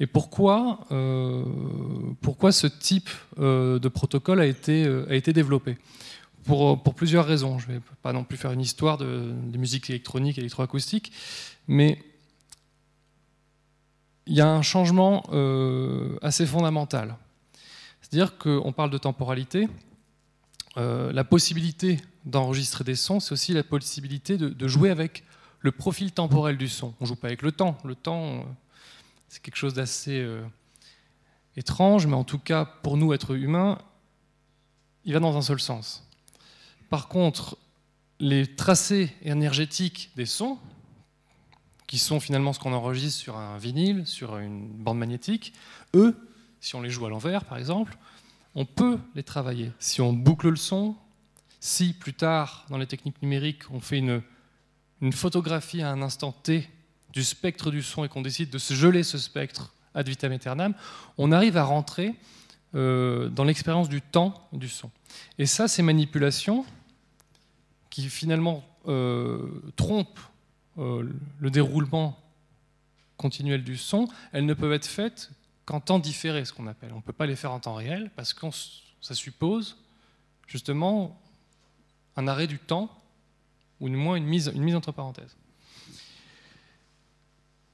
et pourquoi, ce type de protocole a été développé? Pour, pour, plusieurs raisons. Je ne vais pas non plus faire une histoire de, de musique électronique, électroacoustique, mais il y a un changement assez fondamental. C'est-à-dire qu'on parle de temporalité. la possibilité d'enregistrer des sons, c'est aussi la possibilité de, jouer avec le profil temporel du son. On ne joue pas avec le temps. Le temps, euh, c'est quelque chose d'assez euh, étrange, mais en tout cas, pour nous, êtres humains, il va dans un seul sens. Par contre, les tracés énergétiques des sons, qui sont finalement ce qu'on enregistre sur un vinyle, sur une bande magnétique, eux, si on les joue à l'envers, par exemple, on peut les travailler. Si on boucle le son, si plus tard, dans les techniques numériques, on fait une, photographie à un instant T du spectre du son et qu'on décide de se geler ce spectre ad vitam aeternam, on arrive à rentrer euh, dans l'expérience du temps du son. Et ça, ces manipulations qui finalement euh, trompent euh, le déroulement continuel du son, elles ne peuvent être faites qu'en temps différé, ce qu'on appelle. On ne peut pas les faire en temps réel parce que ça suppose justement un arrêt du temps, ou du moins une mise, une mise entre parenthèses.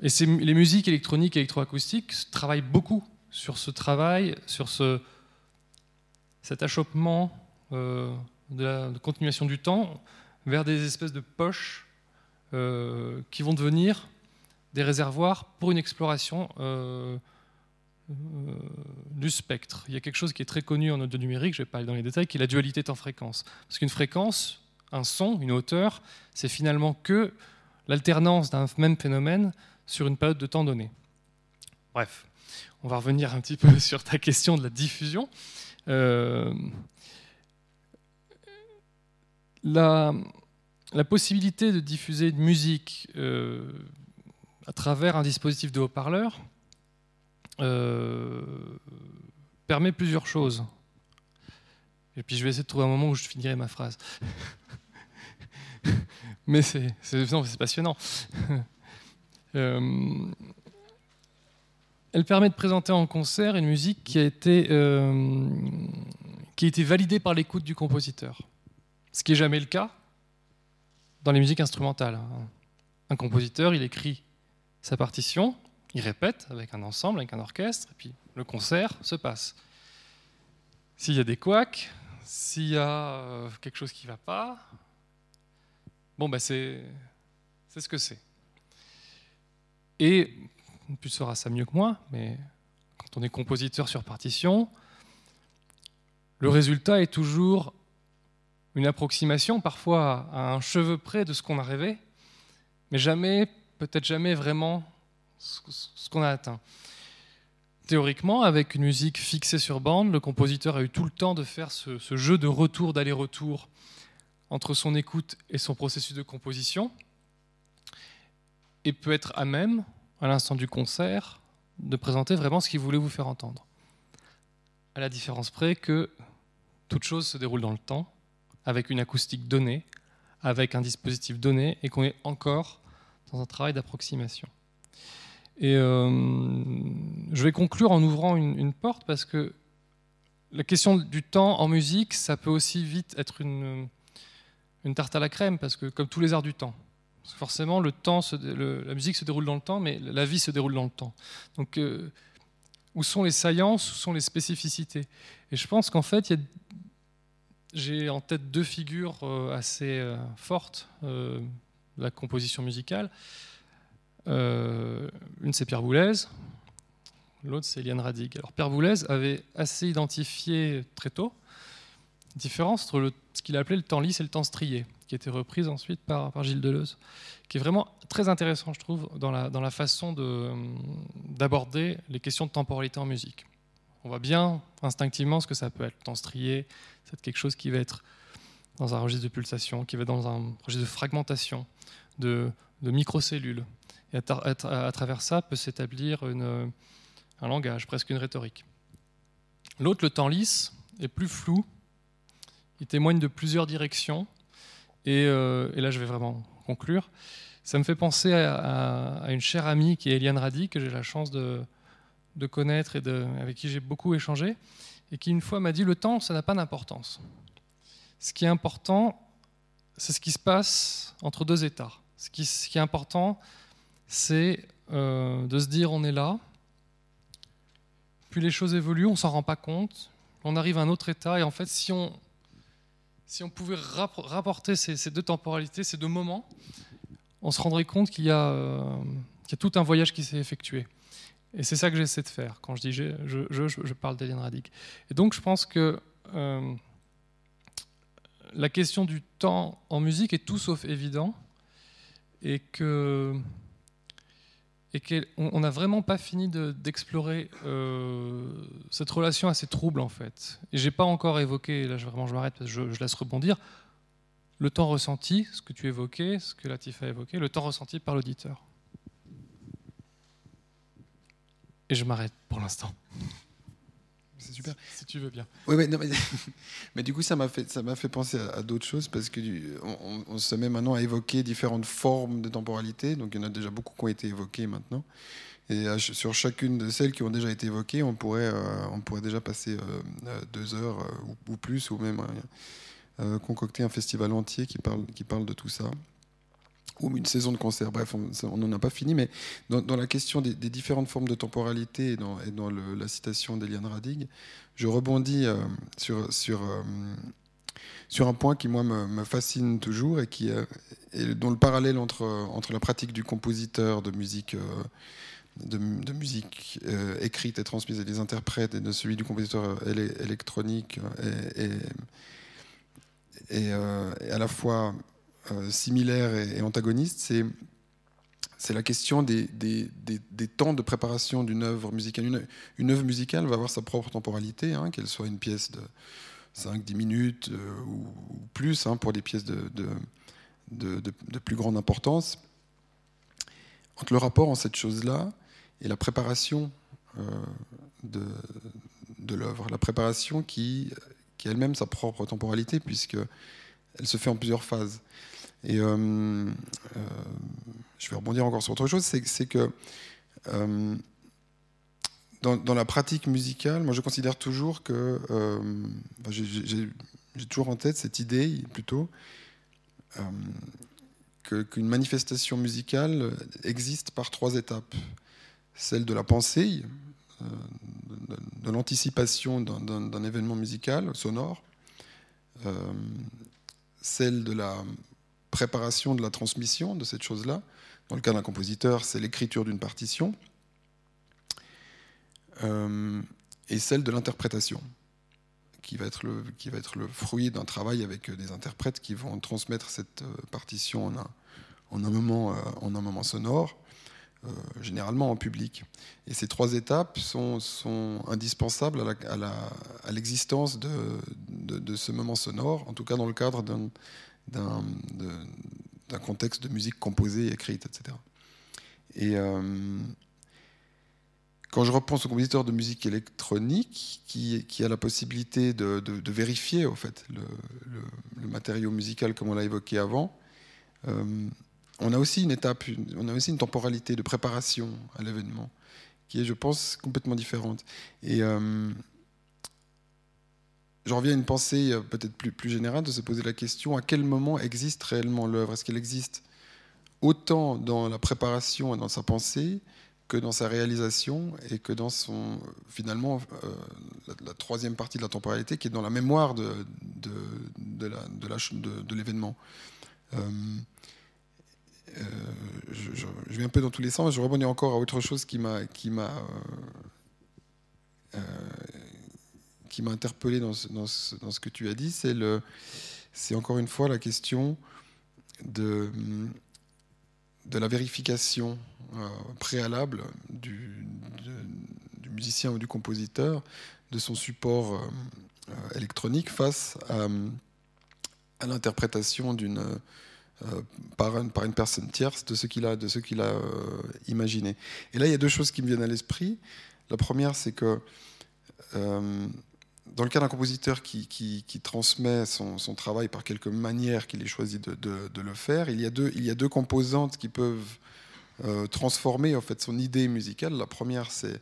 Et les musiques électroniques et électroacoustiques travaillent beaucoup sur ce travail, sur ce, cet achoppement euh, de la continuation du temps vers des espèces de poches euh, qui vont devenir des réservoirs pour une exploration euh, euh, du spectre. Il y a quelque chose qui est très connu en audio numérique, je ne vais pas aller dans les détails, qui est la dualité temps-fréquence. Parce qu'une fréquence, un son, une hauteur, c'est finalement que l'alternance d'un même phénomène sur une période de temps donnée. Bref, on va revenir un petit peu sur ta question de la diffusion. La, possibilité de diffuser une musique euh, à travers un dispositif de haut-parleur, euh, permet plusieurs choses. Et puis je vais essayer de trouver un moment où je finirai ma phrase. Mais c'est passionnant. Euh, elle permet de présenter en concert une musique qui a été, qui a été validée par l'écoute du compositeur. Ce qui n'est jamais le cas dans les musiques instrumentales. Un compositeur, il écrit sa partition, il répète avec un ensemble, avec un orchestre, et puis le concert se passe. S'il y a des couacs, s'il y a euh, quelque chose qui ne va pas, bon, ben c'est ce que c'est. Et, tu sauras ça mieux que moi, mais quand on est compositeur sur partition, le résultat est toujours une approximation, parfois à un cheveu près de ce qu'on a rêvé, mais jamais, peut-être jamais vraiment ce qu'on a atteint. Théoriquement, avec une musique fixée sur bande, le compositeur a eu tout le temps de faire ce, jeu de retour, d'aller-retour entre son écoute et son processus de composition, et peut être à même, à l'instant du concert, de présenter vraiment ce qu'il voulait vous faire entendre. À la différence près que toute chose se déroule dans le temps, avec une acoustique donnée, avec un dispositif donné, et qu'on est encore dans un travail d'approximation. Et euh, je vais conclure en ouvrant une, porte parce que la question du temps en musique, ça peut aussi vite être une, une tarte à la crème, parce que comme tous les arts du temps, forcément le temps, la musique se déroule dans le temps, mais la vie se déroule dans le temps. Donc euh, où sont les saillances, où sont les spécificités? Et je pense qu'en fait, j'ai en tête deux figures euh, assez fortes de la composition musicale. Euh, une, c'est Pierre Boulez, l'autre, c'est Eliane Radig. Alors, Pierre Boulez avait assez identifié très tôt différence entre ce qu'il appelait le temps lisse et le temps strié, qui été reprise ensuite par, Gilles Deleuze, qui est vraiment très intéressant, je trouve, la, dans la façon d'aborder les questions de temporalité en musique. On voit bien instinctivement ce que ça peut être. Le temps strié, c'est quelque chose qui va être dans un registre de pulsation, qui va être dans un registre de fragmentation, de, microcellules. Et à, à, travers ça peut s'établir un langage, presque une rhétorique. L'autre, le temps lisse, est plus flou. Il témoigne de plusieurs directions. Et, euh, et là, je vais vraiment conclure. Ça me fait penser à, une chère amie qui est Eliane Radi, que j'ai la chance de, de connaître et de, avec qui j'ai beaucoup échangé, et qui une fois m'a dit le temps, ça n'a pas d'importance. Ce qui est important, c'est ce qui se passe entre deux états. Ce qui, est important, c'est euh, de se dire on est là, puis les choses évoluent, on s'en rend pas compte, on arrive à un autre état, et en fait, si on, si on pouvait rapporter ces, ces deux temporalités, ces deux moments, on se rendrait compte qu'il y, euh, y, a tout un voyage qui s'est effectué. Et c'est ça que j'essaie de faire. Quand je dis je, je, je, parle d'Eliane Radic. Et donc je pense que euh, la question du temps en musique est tout sauf évident et que et qu'on n'a vraiment pas fini d'explorer euh, cette relation assez trouble en fait. Et j'ai pas encore évoqué, là vraiment je m'arrête parce que je, laisse rebondir, le temps ressenti, ce que tu évoquais, ce que Latif a évoqué, le temps ressenti par l'auditeur. Et je m'arrête pour l'instant. C'est super. Si, tu veux bien. Oui, mais, non, mais, mais, du coup, ça m'a fait, ça m'a fait penser à, d'autres choses parce que on, on, se met maintenant à évoquer différentes formes de temporalité. Donc, il y en a déjà beaucoup qui ont été évoquées maintenant. Et sur chacune de celles qui ont déjà été évoquées, on pourrait, euh, on pourrait déjà passer euh, euh, deux heures ou, plus, ou même concocter un festival entier qui parle, qui parle de tout ça ou une saison de concert. Bref, on n'en a pas fini, mais dans, la question des, différentes formes de temporalité et dans, la citation d'Eliane Radig, je rebondis euh, euh, sur un point qui, moi, me, fascine toujours et, qui, euh, dont le parallèle entre, la pratique du compositeur de musique. Musique écrite et transmise et des interprètes et de celui du compositeur électronique et, et, à la fois euh, similaire et, antagoniste, c'est c'est la question des, des, des, temps de préparation d'une œuvre musicale. Une, œuvre musicale va avoir sa propre temporalité, hein, qu'elle soit une pièce de 5-10 minutes euh, ou, plus, hein, pour des pièces de, de, de, plus grande importance. Entre le rapport en cette chose-là et la préparation euh, de, l'œuvre, la préparation qui, qui elle-même sa propre temporalité, puisque elle se fait en plusieurs phases. Et euh, euh, je vais rebondir encore sur autre chose, c'est que euh, dans, la pratique musicale, moi je considère toujours que j'ai toujours en tête cette idée plutôt qu'une manifestation musicale existe par trois étapes. Celle de la pensée, de, l'anticipation d'un événement musical sonore, celle de la préparation de la transmission de cette chose-là. Dans le cas d'un compositeur, c'est l'écriture d'une partition. Euh, et celle de l'interprétation, qui, va être le, fruit d'un travail avec des interprètes qui vont transmettre cette euh, partition en un, en un, moment, euh, sonore, généralement en public. Et ces trois étapes sont, indispensables à l'existence de, ce moment sonore, en tout cas dans le cadre d'un contexte de musique composée, écrite, etc. Et euh, quand je repense au compositeur de musique électronique, qui, qui a la possibilité de, de, vérifier au fait, le, le, matériau musical comme on l'a évoqué avant, euh, on a aussi une étape, on a aussi une temporalité de préparation à l'événement qui est, je pense, complètement différente. Et euh, je reviens à une pensée euh, peut-être plus, plus générale de se poser la question à quel moment existe réellement l'œuvre? Est-ce qu'elle existe autant dans la préparation et dans sa pensée que dans sa réalisation et que dans son finalement euh, la, troisième partie de la temporalité qui est dans la mémoire de, de, de, l'événement? Euh, je, je, vais un peu dans tous les sens. Je rebondis encore à autre chose qui m'a qui m'a qui m'a interpellé dans ce, dans, ce, dans ce, que tu as dit, c'est le, c'est encore une fois la question de, de la vérification euh, préalable du, du, musicien ou du compositeur de son support euh, électronique face à, l'interprétation d'une euh, par, par, une personne tierce de ce qu'il a, de ce qu'il a imaginé. Et là, il y a deux choses qui me viennent à l'esprit. La première, c'est que dans le cas d'un compositeur qui, transmet son, travail par quelque manière qu'il ait choisi de, le faire, il y a deux, composantes qui peuvent euh, transformer en fait son idée musicale. La première, c'est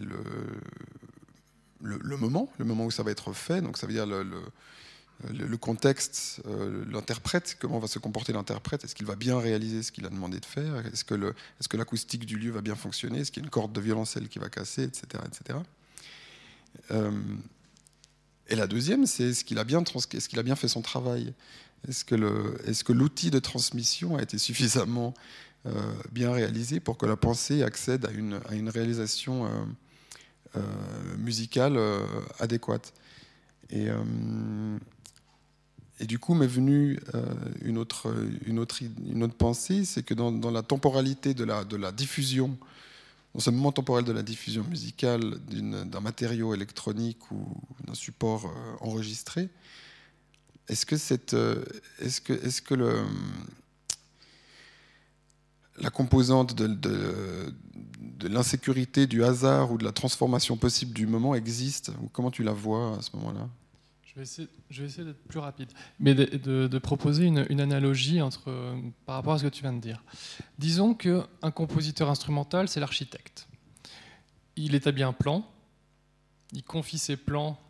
le, moment, le moment où ça va être fait. Donc ça veut dire le, contexte, euh, l'interprète, comment va se comporter l'interprète, est-ce qu'il va bien réaliser ce qu'il a demandé de faire, est-ce que, l'acoustique du lieu va bien fonctionner, est-ce qu'il y a une corde de violoncelle qui va casser, etc. etc. et la deuxième, c'est est-ce qu'il a, bien fait son travail? Est-ce que, l'outil de transmission a été suffisamment euh, bien réalisé pour que la pensée accède à une, réalisation euh, euh, musicale adéquate? Et, du coup m'est venue une, autre, pensée, c'est que dans, la temporalité de la diffusion, dans ce moment temporel de la diffusion musicale d'un matériau électronique ou d'un support euh, enregistré, est-ce que, euh, la composante de, l'insécurité, du hasard ou de la transformation possible du moment existe? Comment tu la vois à ce moment-là? Je vais, essayer, d'être plus rapide, mais de, proposer une, analogie entre, par rapport à ce que tu viens de dire. Disons qu'un compositeur instrumental, c'est l'architecte. Il établit un plan, il confie ses plans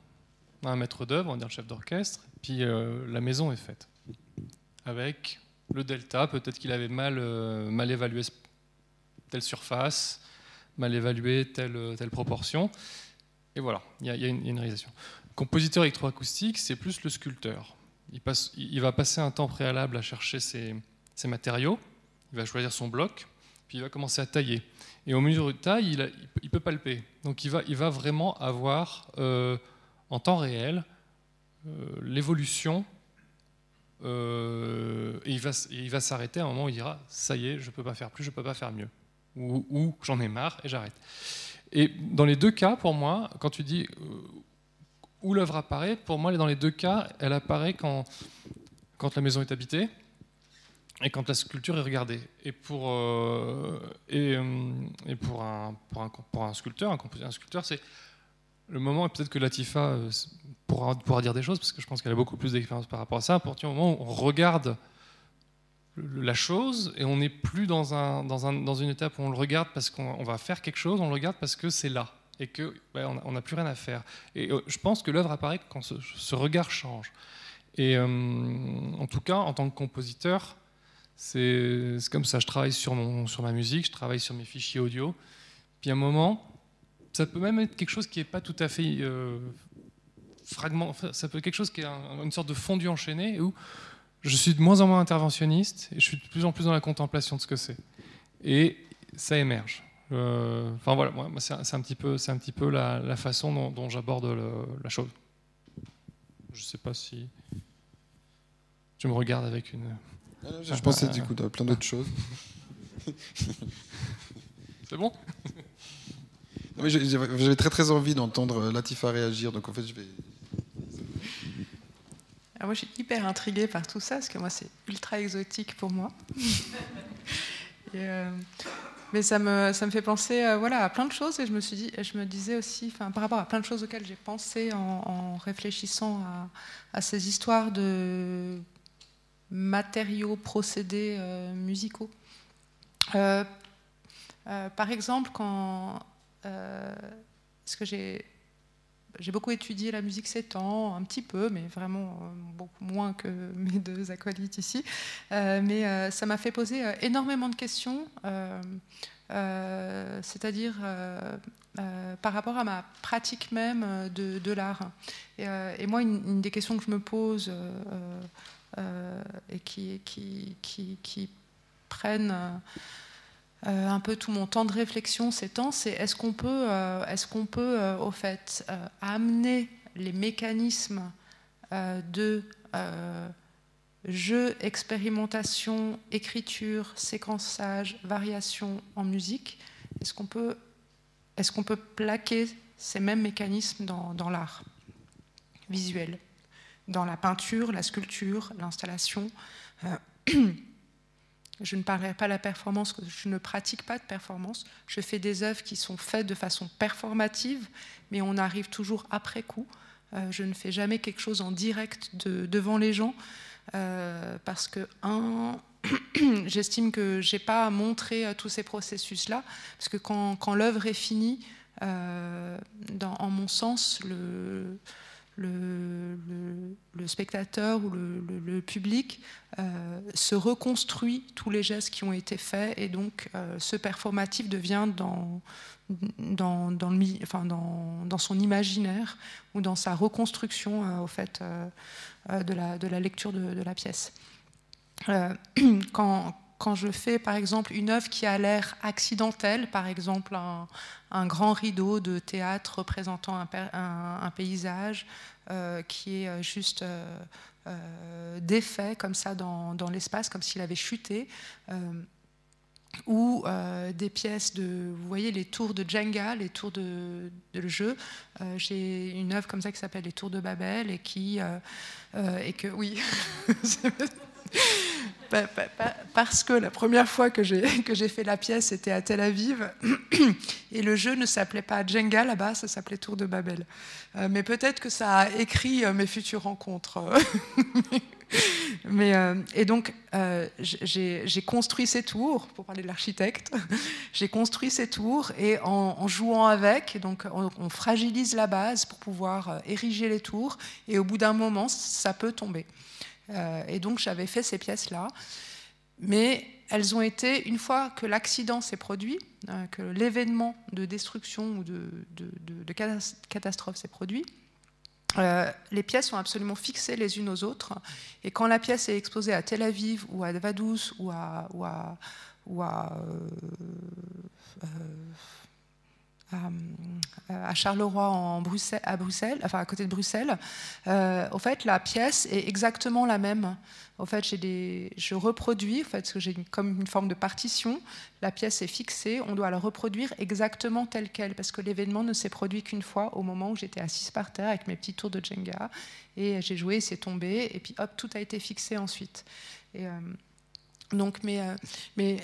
à un maître d'œuvre, on va le chef d'orchestre, puis euh, la maison est faite. Avec le delta, peut-être qu'il avait mal, euh, mal évalué telle surface, mal évalué telle, telle proportion, et voilà, il y a une réalisation compositeur électroacoustique, c'est plus le sculpteur. Il, passe, il, va passer un temps préalable à chercher ses, matériaux, il va choisir son bloc, puis il va commencer à tailler. Et au mesure de taille, il peut palper. Donc il va, il va vraiment avoir euh, en temps réel euh, l'évolution. Euh, et il va, il va s'arrêter à un moment où il dira Ça y est, je ne peux pas faire plus, je ne peux pas faire mieux. Ou, ou j'en ai marre et j'arrête. Et dans les deux cas, pour moi, quand tu dis où l'œuvre apparaît, pour moi, dans les deux cas, elle apparaît quand, quand la maison est habitée et quand la sculpture est regardée. Et pour, euh, et, et, pour, un, pour, un, pour un sculpteur, un, sculpteur, c'est le moment, et peut-être que Latifa euh, pourra, pourra dire des choses, parce que je pense qu'elle a beaucoup plus d'expérience par rapport à ça, pour au moment où on regarde la chose et on n'est plus dans, un, dans, un, dans une étape où on le regarde parce qu'on va faire quelque chose, on le regarde parce que c'est là et qu'on ben, n'a plus rien à faire. Et euh, je pense que l'œuvre apparaît quand ce, regard change. Et euh, en tout cas, en tant que compositeur, c'est comme ça. Je travaille sur, mon, sur ma musique, je travaille sur mes fichiers audio. Puis à un moment, ça peut même être quelque chose qui n'est pas tout à fait euh, fragment. Ça peut être quelque chose qui est un, une sorte de fondu enchaîné où je suis de moins en moins interventionniste et je suis de plus en plus dans la contemplation de ce que c'est. Et ça émerge. Euh, enfin voilà, moi, c'est un, un, petit peu, c'est un petit peu la, la façon dont, dont j'aborde la chose. Je sais pas si tu me regardes avec une. Ah, je, je pensais du coup à plein d'autres choses. c'est bon? J'avais très très envie d'entendre Latifa réagir, donc en fait je vais. Alors moi je suis hyper intriguée par tout ça, parce que moi c'est ultra exotique pour moi. Euh, mais ça me, ça fait penser euh, voilà, à plein de choses et je me, disais aussi, par rapport à plein de choses auxquelles j'ai pensé en, réfléchissant à, ces histoires de matériaux, procédés euh, musicaux. Par exemple, quand. ce que j'ai j'ai beaucoup étudié la musique ces temps, un petit peu, mais vraiment euh, beaucoup moins que mes deux acolytes ici. Euh, mais euh, ça m'a fait poser énormément de questions, c'est-à-dire par rapport à ma pratique même de, l'art. Et, moi, une, des questions que je me pose et qui prennent un peu tout mon temps de réflexion ces temps, c'est est-ce qu'on peut, est-ce qu'on peut au fait amener les mécanismes de jeu, expérimentation, écriture, séquençage, variation en musique, est-ce qu'on peut, est qu'on peut plaquer ces mêmes mécanismes dans, l'art visuel, dans la peinture, la sculpture, l'installation euh, Je ne parlerai pas de la performance, je ne pratique pas de performance. Je fais des œuvres qui sont faites de façon performative, mais on arrive toujours après coup. Euh, je ne fais jamais quelque chose en direct devant les gens. Euh, parce que, un, j'estime que je n'ai pas montré euh, tous ces processus-là, parce que quand, l'œuvre est finie, en mon sens, le, le, spectateur ou le, public se reconstruit tous les gestes qui ont été faits et donc ce performatif devient dans, dans, dans, son imaginaire ou dans sa reconstruction au fait euh, de la, de, la, lecture de, de la pièce. Euh, quand, quand, je fais par exemple une œuvre qui a l'air accidentelle, par exemple un, grand rideau de théâtre représentant un, paysage euh, qui est juste euh, défait comme ça dans, l'espace, comme s'il avait chuté, ou euh, des pièces de, vous voyez, les tours de Jenga, les tours de, de jeu. Euh, j'ai une œuvre comme ça qui s'appelle Les Tours de Babel et qui, euh, et que, oui, parce que la première fois que j'ai fait la pièce c'était à Tel Aviv et le jeu ne s'appelait pas Jenga là-bas, ça s'appelait Tour de Babel. mais peut-être que ça a écrit mes futures rencontres. Euh, et donc, euh, j'ai construit ces tours, pour parler de l'architecte, j'ai construit ces tours et en, jouant avec, donc on, fragilise la base pour pouvoir euh, ériger les tours et au bout d'un moment, ça peut tomber. Et donc, j'avais fait ces pièces-là, mais elles ont été, une fois que l'accident s'est produit, que l'événement de destruction ou de, catastrophe s'est produit, euh, les pièces sont absolument fixées les unes aux autres. Et quand la pièce est exposée à Tel Aviv ou à Vaduz ou à, euh, euh, à, Charleroi en Bruxelles, à Bruxelles, enfin à côté de Bruxelles, au fait, la pièce est exactement la même. En fait, j'ai des, je reproduis, en fait, parce que j'ai comme une forme de partition. La pièce est fixée, on doit la reproduire exactement telle qu'elle, parce que l'événement ne s'est produit qu'une fois, au moment où j'étais assise par terre avec mes petits tours de Jenga, et j'ai joué, c'est tombé, et puis hop, tout a été fixé ensuite. Et, euh, donc, mais, euh, mais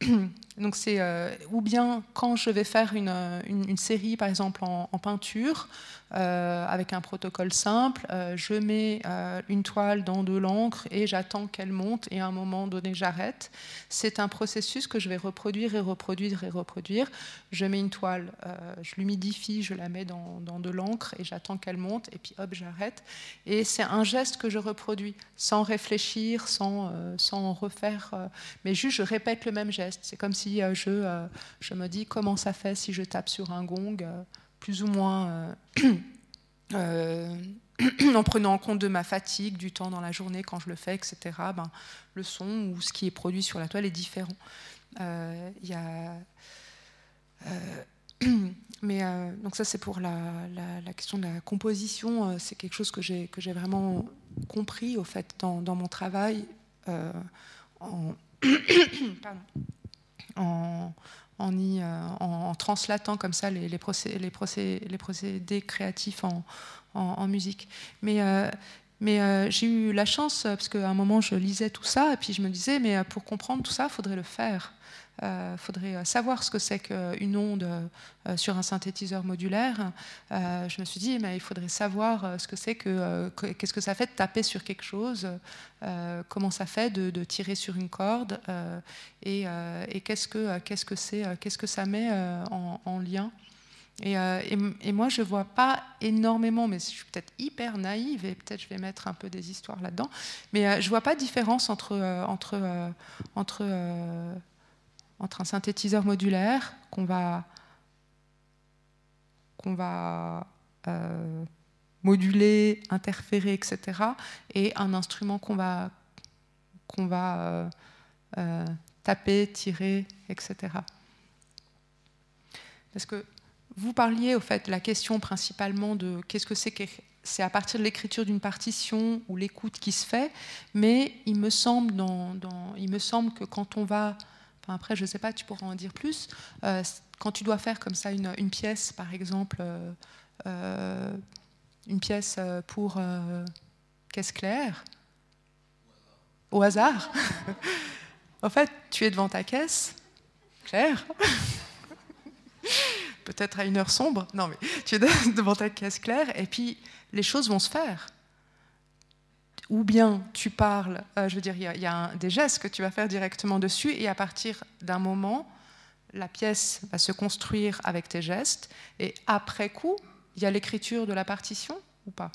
donc c'est euh, ou bien quand je vais faire une, une, série par exemple en peinture, euh, avec un protocole simple. Euh, je mets euh, une toile dans de l'encre et j'attends qu'elle monte et à un moment donné j'arrête. C'est un processus que je vais reproduire et reproduire et reproduire. Je mets une toile, je l'humidifie, je la mets dans, de l'encre et j'attends qu'elle monte et puis hop j'arrête. Et c'est un geste que je reproduis sans réfléchir, sans, refaire, mais juste je répète le même geste. C'est comme si je me dis comment ça fait si je tape sur un gong plus ou moins euh, euh, en prenant en compte de ma fatigue, du temps dans la journée quand je le fais, etc., ben, le son ou ce qui est produit sur la toile est différent. Euh, mais donc ça c'est pour la, question de la composition, c'est quelque chose que j'ai vraiment compris au fait dans, mon travail en, y, euh, en, translatant comme ça les, les, les, les procédés créatifs en, en musique. Mais, euh, mais euh, j'ai eu la chance, parce qu'à un moment je lisais tout ça, et puis je me disais, mais pour comprendre tout ça, il faudrait le faire. Il euh, faudrait euh, savoir ce que c'est qu'une onde euh, sur un synthétiseur modulaire. je me suis dit, il faudrait savoir ce que c'est que, qu'est-ce que ça fait de taper sur quelque chose, comment ça fait de, tirer sur une corde, et, qu'est-ce que qu'est-ce que c'est, qu'est-ce que ça met en, lien. Et, et, moi, je ne vois pas énormément, mais je suis peut-être hyper naïve et peut-être je vais mettre un peu des histoires là-dedans, mais je ne vois pas de différence entre, entre, entre entre un synthétiseur modulaire qu'on va, va euh, moduler, interférer, etc., et un instrument qu'on va, va euh, euh, taper, tirer, etc. Parce que vous parliez au fait la question principalement de qu'est-ce que c'est que c'est à partir de l'écriture d'une partition ou l'écoute qui se fait, mais il me semble, dans, il me semble que quand on va, après je ne sais pas, tu pourras en dire plus, euh, quand tu dois faire comme ça une, une pièce, par exemple, euh, euh, une pièce pour Caisse Claire, au hasard, en fait tu es devant ta caisse, Claire peut-être à une heure sombre. Non, mais tu es devant ta caisse claire et puis les choses vont se faire. Ou bien tu parles, euh, je veux dire, il y a, des gestes que tu vas faire directement dessus et à partir d'un moment, la pièce va se construire avec tes gestes et après coup, il y a l'écriture de la partition ou pas?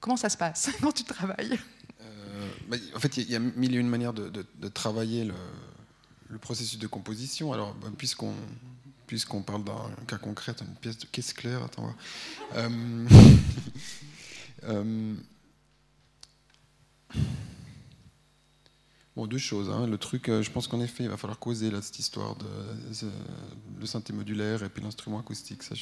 Comment ça se passe quand tu travailles? Euh, bah, En fait, il y a mille et une manières de, travailler le, processus de composition. Alors, bah, puisqu'on puisqu'on parle d'un cas concret, une pièce de caisse claire, attends. bon, deux choses. Hein. Le truc, euh, je pense qu'en effet, il va falloir causer là, cette histoire de, le synthé modulaire et puis l'instrument acoustique. Ça,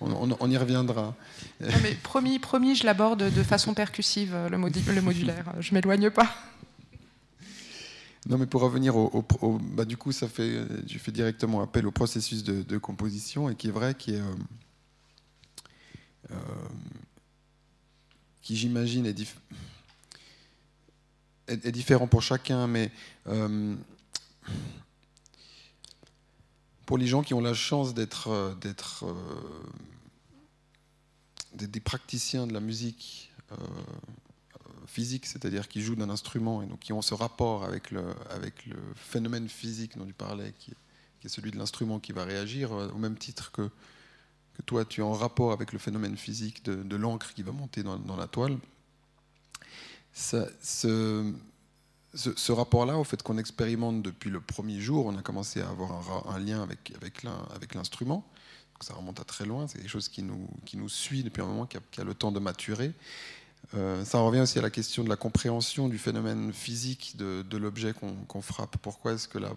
on, y reviendra. mais promis, promis, je l'aborde de façon percussive, le, le modulaire. Je m'éloigne pas. Non, mais pour revenir au, bah, du coup, ça fait, je fais directement appel au processus de, composition et qui est vrai, qui est, euh, euh, qui j'imagine est, est, différent pour chacun, mais euh, pour les gens qui ont la chance d'être d'être des praticiens de la musique physique, c'est-à-dire qui jouent d'un instrument et donc qui ont ce rapport avec le, phénomène physique dont tu parlais, qui, est celui de l'instrument qui va réagir, euh, au même titre que toi, tu es en rapport avec le phénomène physique de, l'encre qui va monter dans, la toile. Ce, ce, rapport-là, au fait qu'on expérimente depuis le premier jour, on a commencé à avoir un, lien avec, avec l'instrument. Ça remonte à très loin, c'est quelque chose qui nous, qui nous suit depuis un moment, qui a, le temps de maturer. Euh, ça revient aussi à la question de la compréhension du phénomène physique de, l'objet qu'on frappe. Pourquoi est-ce que, la,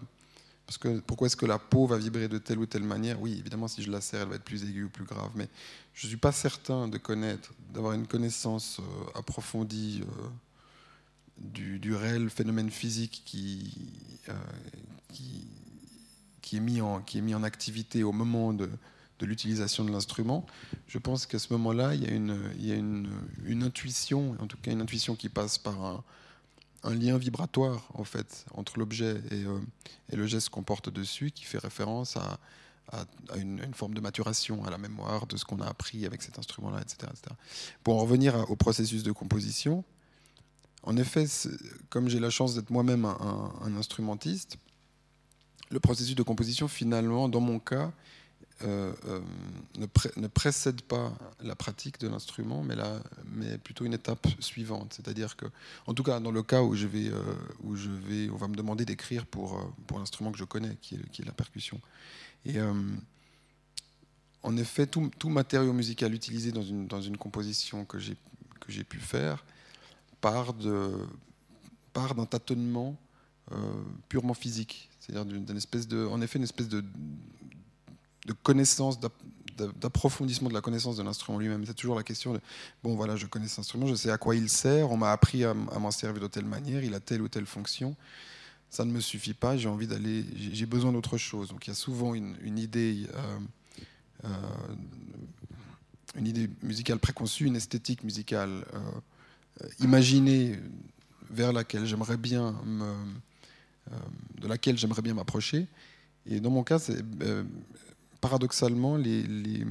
parce que, pourquoi est que la peau va vibrer de telle ou telle manière? Oui, évidemment, si je la serre, elle va être plus aiguë ou plus grave. Mais je ne suis pas certain de connaître, d'avoir une connaissance euh, approfondie euh, du, réel phénomène physique qui, qui, qui, est mis en, qui est mis en activité au moment de, de l'utilisation de l'instrument, je pense qu'à ce moment-là, il y a, une, il y a une, une, intuition, en tout cas une intuition qui passe par un, lien vibratoire en fait entre l'objet et, euh, et, le geste qu'on porte dessus, qui fait référence à, à, une, forme de maturation, à la mémoire de ce qu'on a appris avec cet instrument-là, etc., Pour en revenir au processus de composition, en effet, comme j'ai la chance d'être moi-même un, instrumentiste, le processus de composition, finalement, dans mon cas, euh, euh, ne, précède pas la pratique de l'instrument, mais, mais plutôt une étape suivante. C'est-à-dire que, en tout cas, dans le cas où je vais, euh, où je vais, on va me demander d'écrire pour, pour l'instrument que je connais, qui est, qui est la percussion. Et en effet, tout, tout, matériau musical utilisé dans une, dans une composition que j'ai pu faire part de part d'un tâtonnement purement physique, c'est-à-dire d'une espèce de, en effet, une espèce de de connaissance, d'approfondissement de la connaissance de l'instrument lui-même. C'est toujours la question de, bon voilà, je connais cet instrument, je sais à quoi il sert, on m'a appris à, m'en servir de telle manière, il a telle ou telle fonction. Ça ne me suffit pas, j'ai envie d'aller, j'ai besoin d'autre chose. Donc il y a souvent une, idée, euh, euh, une idée musicale préconçue, une esthétique musicale euh, imaginée vers laquelle j'aimerais bien me, de laquelle j'aimerais bien m'approcher. Et dans mon cas, c'est paradoxalement, euh,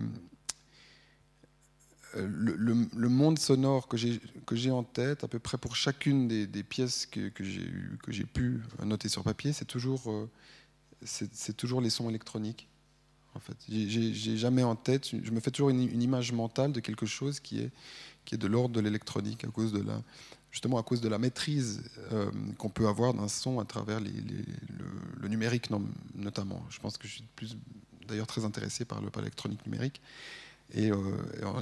le, monde sonore que j'ai en tête, à peu près pour chacune des, pièces que, que j'ai pu noter sur papier, c'est toujours, euh, c'est toujours les sons électroniques. En fait, j'ai jamais en tête, je me fais toujours une, image mentale de quelque chose qui est, qui est de l'ordre de l'électronique à cause de la, justement à cause de la maîtrise euh, qu'on peut avoir d'un son à travers le, numérique notamment. Je pense que je suis plus d'ailleurs très intéressé par l'électronique numérique. Et, euh,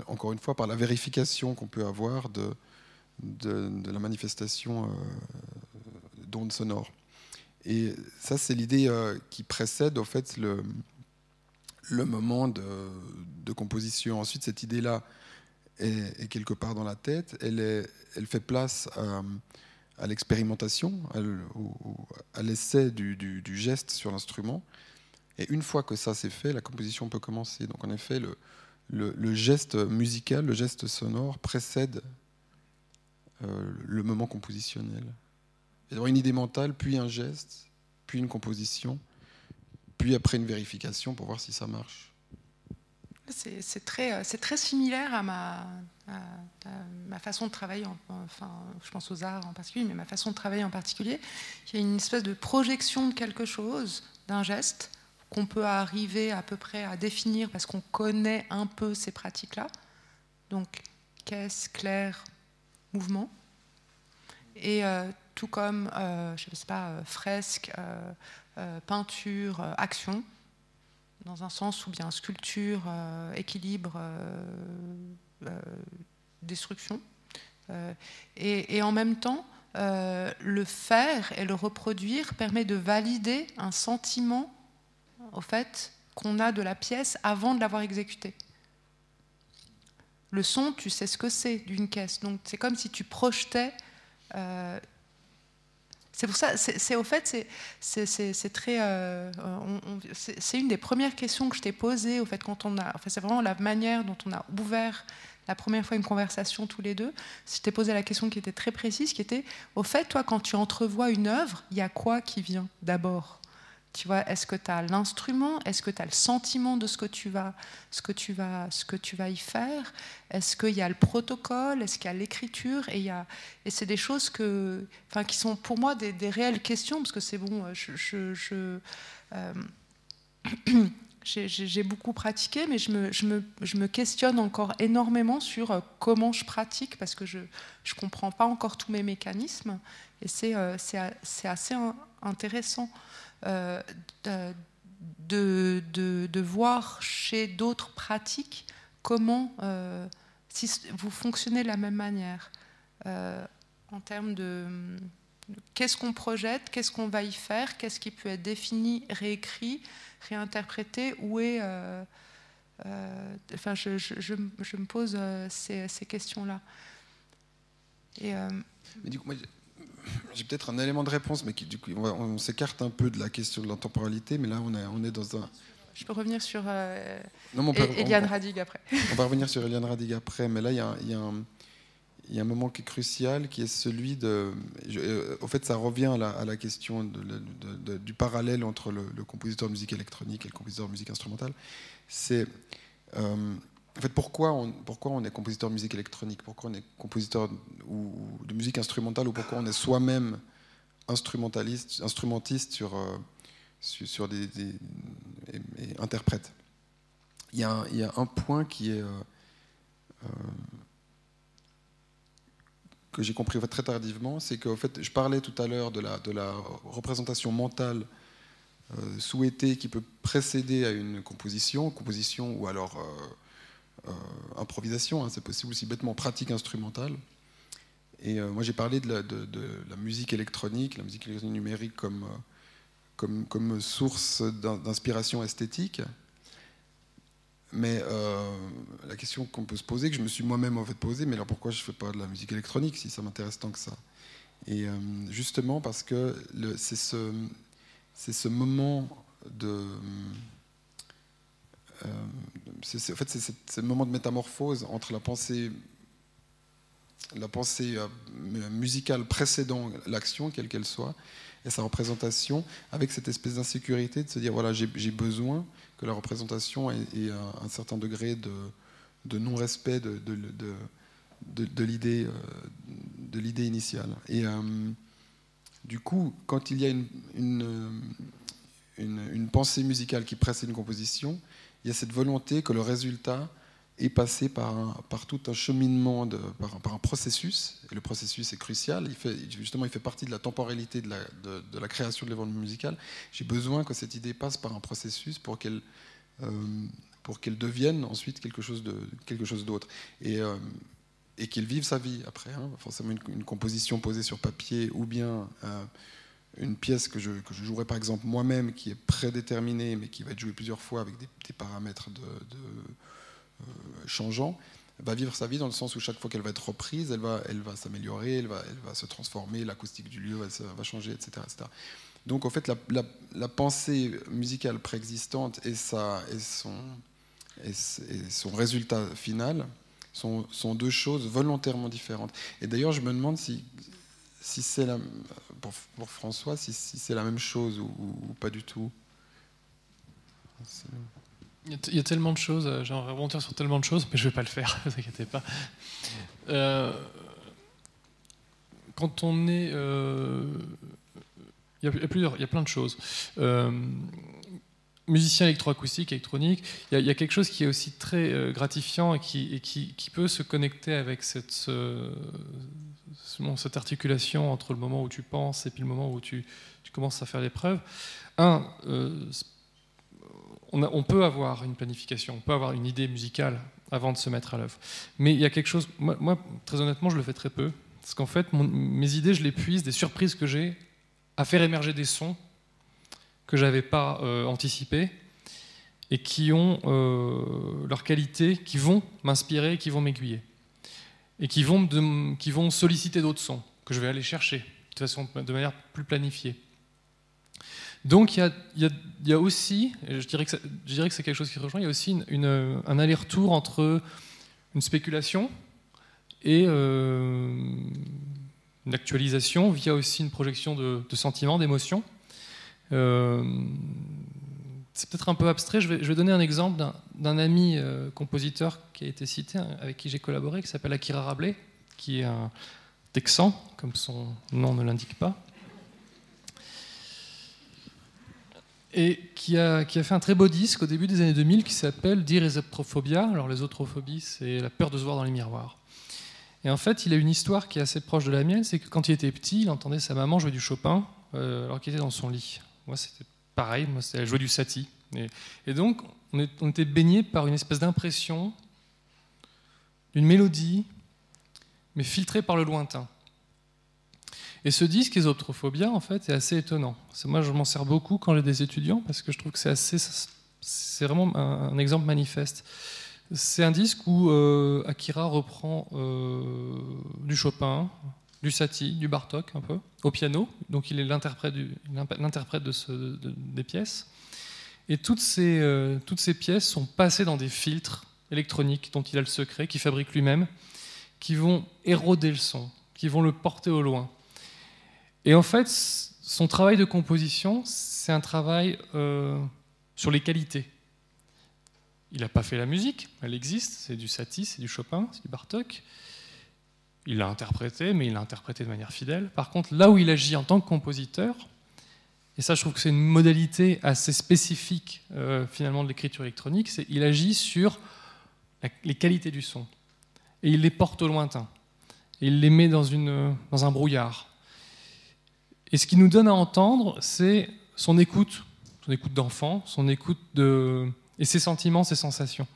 encore une fois, par la vérification qu'on peut avoir de, la manifestation euh, d'ondes sonores. Et ça, c'est l'idée qui précède au fait le, moment de composition. Ensuite, cette idée-là est, quelque part dans la tête, elle, fait place à, l'expérimentation, à l'essai du, geste sur l'instrument. Et une fois que ça c'est fait, la composition peut commencer. Donc en effet, le, geste musical, le geste sonore précède euh, le moment compositionnel. Il y une idée mentale, puis un geste, puis une composition, puis après une vérification pour voir si ça marche. C'est très, similaire à ma, façon de travailler, enfin, je pense aux arts en particulier, mais ma façon de travailler en particulier. Il y a une espèce de projection de quelque chose, d'un geste, qu'on peut arriver à peu près à définir parce qu'on connaît un peu ces pratiques-là. Donc, caisse, clair, mouvement. Et euh, tout comme, euh, je ne sais pas, euh, fresque, peinture, action, dans un sens ou bien sculpture, équilibre, destruction. Et, et, en même temps, le faire et le reproduire permet de valider un sentiment au fait, qu'on a de la pièce avant de l'avoir exécutée. Le son, tu sais ce que c'est d'une caisse. Donc c'est comme si tu projetais. C'est pour ça, c'est au fait, c'est très. Euh, c'est une des premières questions que je t'ai posées, au fait, quand on a. Enfin, c'est vraiment la manière dont on a ouvert la première fois une conversation tous les deux. Je t'ai posé la question qui était très précise, qui était, au fait, toi, quand tu entrevois une œuvre, il y a quoi qui vient d'abord? Tu vois, est-ce que tu as l'instrument? Est-ce que tu as le sentiment de ce que tu vas, ce que tu vas, ce que tu vas y faire? Est-ce qu'il y a le protocole? Est-ce qu'il y a l'écriture? Et, c'est des choses qui sont pour moi des, réelles questions, parce que c'est bon, je, euh, j'ai beaucoup pratiqué, mais je me, je, me, questionne encore énormément sur euh, comment je pratique, parce que je ne comprends pas encore tous mes mécanismes, et c'est euh, assez intéressant. Euh, de, de, voir chez d'autres pratiques comment, euh, si vous fonctionnez de la même manière, euh, en termes de qu'est-ce qu'on projette, qu'est-ce qu'on va y faire, qu'est-ce qui peut être défini, réécrit, réinterprété, où est... enfin, je, je, je, me pose ces, ces questions-là. Et, Mais du coup, moi, j'ai peut-être un élément de réponse, mais qui, du coup, on, s'écarte un peu de la question de la temporalité, mais là, on est, on est dans un. Je peux revenir sur euh, Eliane Radig après. On va revenir sur Eliane Radig après, mais là, il y a, y, a y a, un moment qui est crucial, qui est celui de. Euh, au fait, ça revient à la, à la question de, du parallèle entre le, compositeur de musique électronique et le compositeur de musique instrumentale. C'est. Euh, en fait, pourquoi on, est compositeur de musique électronique? Pourquoi on est compositeur de musique instrumentale? Ou pourquoi on est soi-même instrumentaliste, instrumentiste sur, euh, sur, des, et, interprète? Il y, a un, point qui est... Euh, euh, que j'ai compris très tardivement, c'est qu'en fait, je parlais tout à l'heure de la, représentation mentale souhaitée qui peut précéder à une composition, composition ou alors improvisation, hein, c'est possible aussi bêtement pratique instrumentale. Et euh, moi j'ai parlé de la, musique électronique, la musique électronique numérique comme, euh, comme, source d'inspiration esthétique. Mais la question qu'on peut se poser, que je me suis moi-même en fait posée, mais alors pourquoi je ne fais pas de la musique électronique si ça m'intéresse tant que ça? Et justement parce que c'est ce, ce moment de euh, c'est, en fait, c'est ce moment de métamorphose entre la pensée, la pensée euh, musicale précédant l'action, quelle qu'elle soit, et sa représentation, avec cette espèce d'insécurité de se dire voilà, j'ai, besoin que la représentation ait, un, certain degré de, non-respect euh, de l'idée initiale. Et du coup, quand il y a une, pensée musicale qui précède une composition, il y a cette volonté que le résultat est passé par, par tout un cheminement, par, un processus, et le processus est crucial, il fait, justement il fait partie de la temporalité de la, de, la création de l'événement musical. J'ai besoin que cette idée passe par un processus pour qu'elle euh, pour qu'elle devienne ensuite quelque chose de quelque chose d'autre et euh, et qu'elle vive sa vie après. Hein. forcément une, composition posée sur papier ou bien euh, une pièce que je, que jouerai par exemple moi-même, qui est prédéterminée, mais qui va être jouée plusieurs fois avec des, paramètres de, euh, changeants, va vivre sa vie dans le sens où chaque fois qu'elle va être reprise, elle va, elle va s'améliorer, elle va, elle va se transformer, l'acoustique du lieu va, changer, etc., etc. Donc en fait, la, la, pensée musicale préexistante et, sa, et, son, et, son résultat final sont, sont, deux choses volontairement différentes. Et d'ailleurs, je me demande si, si c'est la, pour, François, si, c'est la même chose ou, pas du tout. Il y a tellement de choses, euh, j'aimerais rebondir sur tellement de choses, mais je ne vais pas le faire, ne vous inquiétez pas. Euh, quand on est. Euh, il, y a, plusieurs, il y a plein de choses. musicien électroacoustique, électronique, il y, a, quelque chose qui est aussi très gratifiant et, qui, peut se connecter avec cette, cette articulation entre le moment où tu penses et puis le moment où tu, commences à faire l'épreuve. Un, on, peut avoir une planification, on peut avoir une idée musicale avant de se mettre à l'œuvre. Mais il y a quelque chose, moi, très honnêtement, je le fais très peu. Parce qu'en fait, mes idées, je les puise des surprises que j'ai à faire émerger des sons que je n'avais pas euh, anticipés et qui ont euh, leur qualité, qui vont m'inspirer, qui vont m'aiguiller. Et qui vont, qui vont solliciter d'autres sons que je vais aller chercher de, façon, de manière plus planifiée. Donc il y a, aussi, je dirais que, c'est quelque chose qui rejoint, il y a aussi un aller-retour entre une spéculation et euh, une actualisation via aussi une projection de, sentiments, d'émotions. Euh, c'est peut-être un peu abstrait, je vais, donner un exemple d'un ami euh, compositeur qui a été cité, hein, avec qui j'ai collaboré, qui s'appelle Akira Rabelais, qui est un texan, comme son nom ne l'indique pas, et qui a, fait un très beau disque au début des années 2000 qui s'appelle Dire Esotrophobia. Alors les zootrophobie, c'est la peur de se voir dans les miroirs. Et en fait, il a une histoire qui est assez proche de la mienne, c'est que quand il était petit, il entendait sa maman jouer du Chopin euh, alors qu'il était dans son lit. Moi, c'était pareil, moi, elle jouait du Satie. Et, donc, on, était baigné par une espèce d'impression d'une mélodie, mais filtrée par le lointain. Et ce disque, Esotrophobia, en fait, est assez étonnant. Moi, je m'en sers beaucoup quand j'ai des étudiants parce que je trouve que c'est assez, c'est vraiment un, exemple manifeste. C'est un disque où euh, Akira reprend euh, du Chopin, du Satie, du Bartok un peu, au piano. Donc il est l'interprète, de, des pièces. Et toutes ces, euh, toutes ces pièces sont passées dans des filtres électroniques dont il a le secret, qu'il fabrique lui-même, qui vont éroder le son, qui vont le porter au loin. Et en fait, son travail de composition, c'est un travail euh, sur les qualités. Il n'a pas fait la musique, elle existe, c'est du Satie, c'est du Chopin, c'est du Bartok. Il l'a interprété, mais il l'a interprété de manière fidèle. Par contre, là où il agit en tant que compositeur, et ça je trouve que c'est une modalité assez spécifique euh, finalement de l'écriture électronique, c'est qu'il agit sur les qualités du son. Et il les porte au lointain. Et il les met dans, une, dans un brouillard. Et ce qui nous donne à entendre, c'est son écoute, son écoute d'enfant, son écoute de... et ses sentiments, ses sensations.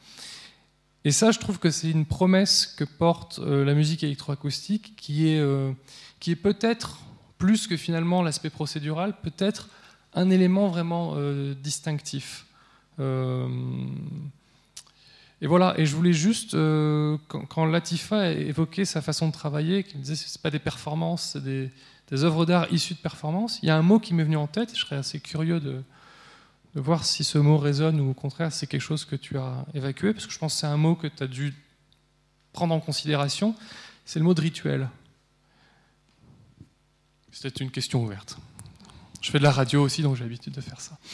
Et ça, je trouve que c'est une promesse que porte euh, la musique électroacoustique, qui est, euh, qui est peut-être, plus que finalement l'aspect procédural, peut-être un élément vraiment euh, distinctif. et voilà, et je voulais juste, quand, quand, Latifa évoquait sa façon de travailler, qu'il disait que ce pas des performances, c'est des, des œuvres d'art issues de performance, il y a un mot qui m'est venu en tête, je serais assez curieux de, voir si ce mot résonne ou au contraire c'est quelque chose que tu as évacué, parce que je pense que c'est un mot que tu as dû prendre en considération, c'est le mot de rituel. C'était une question ouverte. Je fais de la radio aussi, donc j'ai l'habitude de faire ça.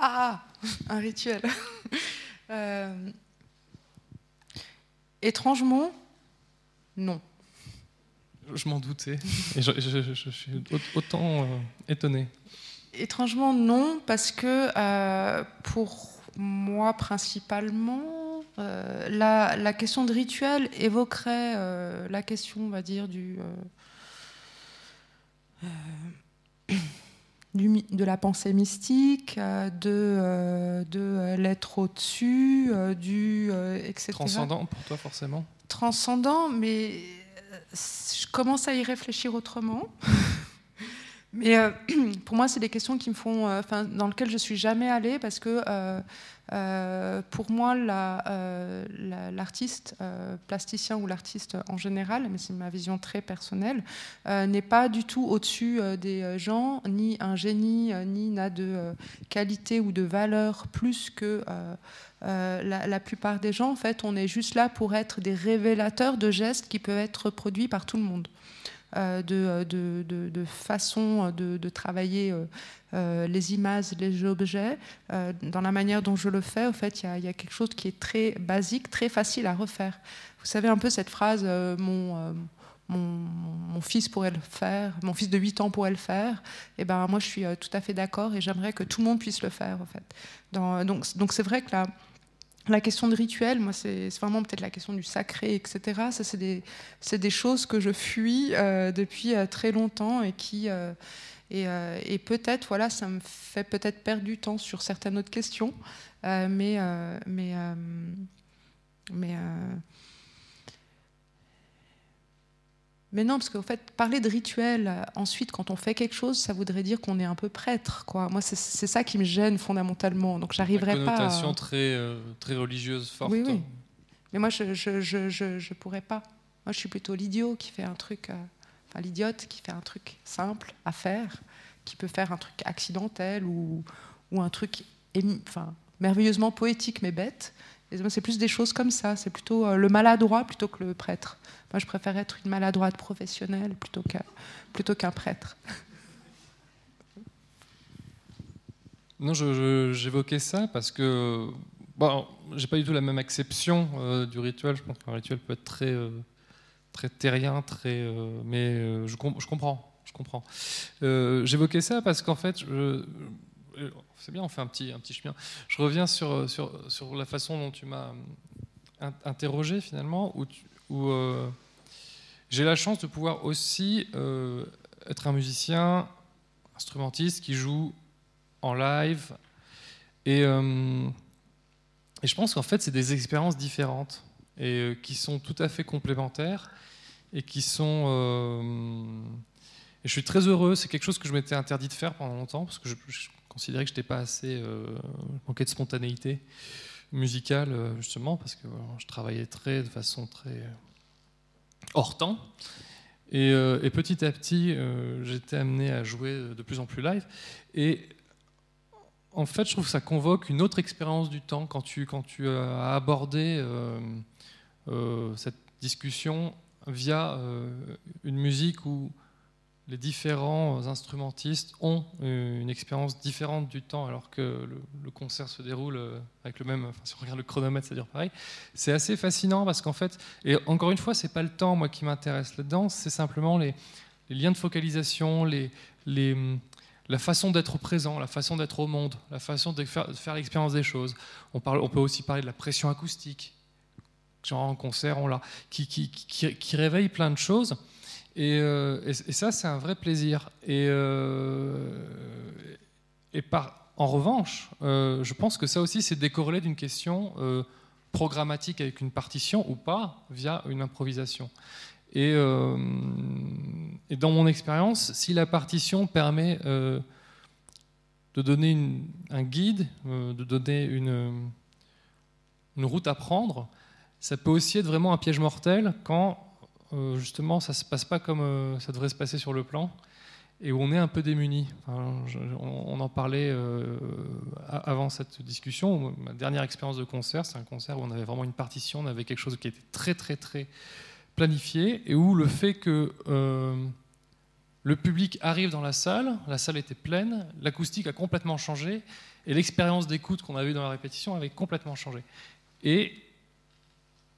Ah, un rituel. Euh, étrangement, non. Je m'en doutais. Et je, suis autant euh, étonné. Étrangement, non, parce que euh, pour moi, principalement, euh, la, question de rituel évoquerait la question, on va dire, du, de la pensée mystique, de, de l'être au-dessus, du etc. Transcendant pour toi, forcément? Transcendant, mais je commence à y réfléchir autrement. Mais euh, pour moi, c'est des questions me euh, dans lesquelles je suis jamais allée parce que euh, pour moi, l'artiste plasticien ou l'artiste en général, mais c'est ma vision très personnelle, n'est pas du tout au-dessus des gens, ni un génie, ni n'a de qualité ou de valeur plus que la, plupart des gens. En fait, on est juste là pour être des révélateurs de gestes qui peuvent être produits par tout le monde. Euh, de, de, façon de, travailler euh, euh, les images, les objets. dans la manière dont je le fais, en fait, il y, a quelque chose qui est très basique, très facile à refaire. Vous savez un peu cette phrase, mon, mon, mon, fils pourrait le faire, mon fils de 8 ans pourrait le faire. Et eh ben moi, je suis tout à fait d'accord et j'aimerais que tout le monde puisse le faire, en fait. Donc c'est vrai que là la question de rituel, moi, c'est vraiment peut-être la question du sacré, etc. Ça, c'est des, choses que je fuis euh, depuis euh, très longtemps et qui. Euh, et, peut-être, voilà, ça me fait peut-être perdre du temps sur certaines autres questions. mais. mais mais mais non, parce qu'en fait, parler de rituel, euh, ensuite, quand on fait quelque chose, ça voudrait dire qu'on est un peu prêtre. Quoi. Moi, c'est ça qui me gêne fondamentalement. Donc, j'arriverai pas. Une connotation très, euh, très religieuse forte. Oui, oui. Mais moi, je je, je, je, pourrais pas. Moi, je suis plutôt l'idiot qui fait un truc. Euh, enfin, l'idiote qui fait un truc simple à faire, qui peut faire un truc accidentel ou, ou un truc enfin, merveilleusement poétique mais bête. C'est plus des choses comme ça. C'est plutôt le maladroit plutôt que le prêtre. Moi, je préfère être une maladroite professionnelle plutôt qu'un prêtre. Non, j'évoquais ça parce que bon, j'ai pas du tout la même acception euh, du rituel. Je pense qu'un rituel peut être très, euh, très terrien, très, euh, mais je, comprends, je comprends. j'évoquais ça parce qu'en fait, c'est bien, on fait un petit, un petit chemin. Je reviens sur, sur, sur la façon dont tu m'as interrogé finalement, où où euh, j'ai la chance de pouvoir aussi euh, être un musicien, instrumentiste qui joue en live. Et, euh, et je pense qu'en fait, c'est des expériences différentes et qui sont tout à fait complémentaires et qui sont. je suis très heureux. C'est quelque chose que je m'étais interdit de faire pendant longtemps parce que je, considérais que je n'étais pas assez. manquais de spontanéité musicale, euh, justement, parce que je travaillais très, de façon très euh, hors temps. Et, euh, petit à petit, j'étais amené à jouer de plus en plus live. Et en fait, je trouve que ça convoque une autre expérience du temps quand tu, quand tu as abordé cette discussion via une musique où les différents instrumentistes ont une expérience différente du temps alors que le, concert se déroule euh, avec le même, enfin, si on regarde le chronomètre, c'est-à-dire pareil. C'est assez fascinant parce qu'en fait, et encore une fois, c'est pas le temps moi qui m'intéresse là-dedans, c'est simplement les, liens de focalisation, les, les, la façon d'être présent, la façon d'être au monde, la façon de faire, l'expérience des choses. On, peut aussi parler de la pression acoustique, genre en concert, on l'a, qui réveille plein de choses. Euh, et, ça, c'est un vrai plaisir. Et, euh, en revanche, euh, je pense que ça aussi, c'est décorrélé d'une question programmatique avec une partition ou pas via une improvisation. Et, dans mon expérience, si la partition permet de donner un guide, de donner une, route à prendre, ça peut aussi être vraiment un piège mortel quand justement, ça se passe pas comme euh, ça devrait se passer sur le plan, et où on est un peu démuni. on, en parlait euh, avant cette discussion. Ma dernière expérience de concert, c'est un concert où on avait vraiment une partition, on avait quelque chose qui était très, très, très planifié, et où le fait que le public arrive dans la salle, la salle était pleine, l'acoustique a complètement changé, et l'expérience d'écoute qu'on avait dans la répétition avait complètement changé. Et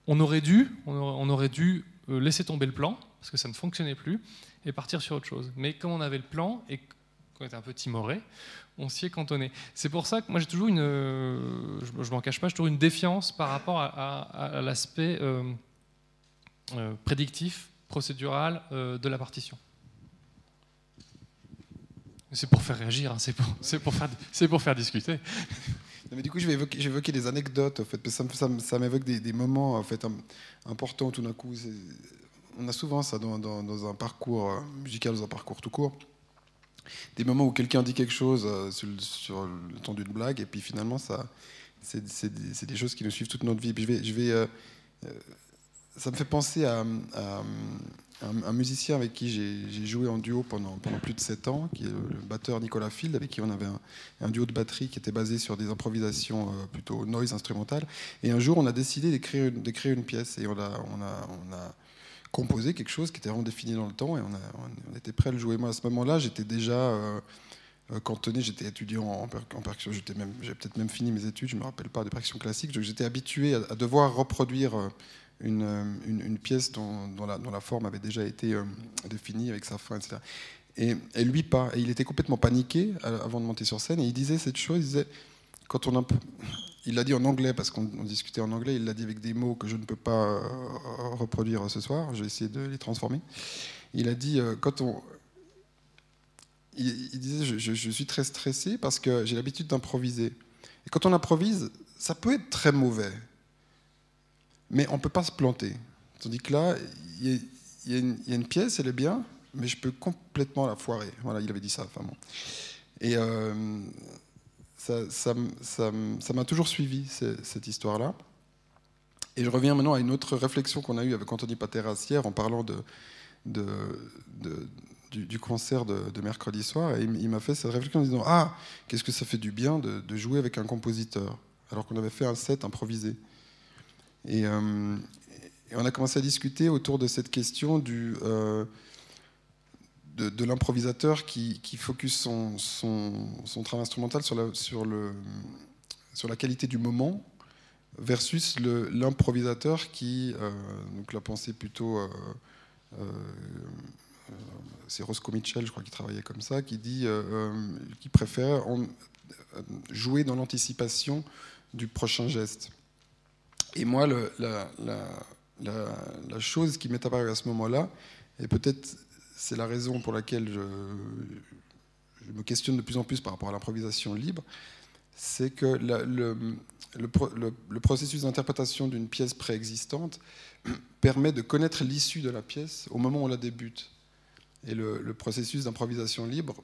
on aurait dû, on aurait dû euh, laisser tomber le plan, parce que ça ne fonctionnait plus, et partir sur autre chose. Mais comme on avait le plan et qu'on était un peu timoré, on s'y est cantonné. C'est pour ça que moi j'ai toujours une, euh, je, je m'en cache pas, j'ai toujours une défiance par rapport à, l'aspect euh, prédictif, procédural de la partition. C'est pour faire réagir, hein, c'est pour faire discuter. Mais du coup, je vais évoquer, des anecdotes, en fait, ça, ça, m'évoque des, moments en fait, importants tout d'un coup. On a souvent ça dans, un parcours musical, dans un parcours tout court. des moments où quelqu'un dit quelque chose euh, sur, le- ton d'une blague, et puis finalement, c'est des, choses qui nous suivent toute notre vie. Je vais, je vais, euh, euh, ça me fait penser à, un, musicien avec qui j'ai joué en duo pendant, plus de 7 ans, qui est le, batteur Nicolas Field, avec qui on avait un, duo de batterie qui était basé sur des improvisations euh, plutôt noise instrumentales. Et un jour, on a décidé d'écrire une, pièce, et on a, composé quelque chose qui était vraiment défini dans le temps, et on, était prêt à le jouer. Moi, à ce moment-là, j'étais déjà euh, euh, cantonné, j'étais étudiant en, per- en percussion, j'ai peut-être même fini mes études, je me rappelle pas de percussion classique, donc j'étais habitué à, à devoir reproduire euh, une, euh, une, pièce dont, la, forme avait déjà été euh, définie avec sa fin, etc. Et, et lui pas, et il était complètement paniqué avant de monter sur scène, et il disait cette chose, il disait, quand on a, il l'a dit en anglais parce qu'on on discutait en anglais, il l'a dit avec des mots que je ne peux pas euh, reproduire ce soir, j'ai essayé de les transformer. Il a dit, quand on, il, disait je suis très stressé parce que j'ai l'habitude d'improviser. Et quand on improvise, ça peut être très mauvais, mais on ne peut pas se planter. Tandis que là, il y, a, une, pièce, elle est bien, mais je peux complètement la foirer. Voilà, il avait dit ça, enfin bon. Et euh, ça m'a toujours suivi, ce- cette histoire-là. Et je reviens maintenant à une autre réflexion qu'on a eue avec Anthony Pateras hier en parlant du, concert de, mercredi soir. Et il, m'a fait cette réflexion en disant Ah, qu'est-ce que ça fait du bien de jouer avec un compositeur, alors qu'on avait fait un set improvisé. Et, euh, et on a commencé à discuter autour de cette question du, euh, de, l'improvisateur qui, qui focus son, son, travail instrumental sur la, sur, le, sur la qualité du moment versus l'improvisateur qui, euh, donc la pensée plutôt, c'est Roscoe Mitchell, je crois, qui travaillait comme ça, qui dit, euh, euh, qui préfère jouer dans l'anticipation du prochain geste. Et moi, la, chose qui m'est apparue à ce moment-là, et peut-être c'est la raison pour laquelle je, me questionne de plus en plus par rapport à l'improvisation libre, c'est que le, le pro- le- le processus d'interprétation d'une pièce préexistante permet de connaître l'issue de la pièce au moment où on la débute. Et le, processus d'improvisation libre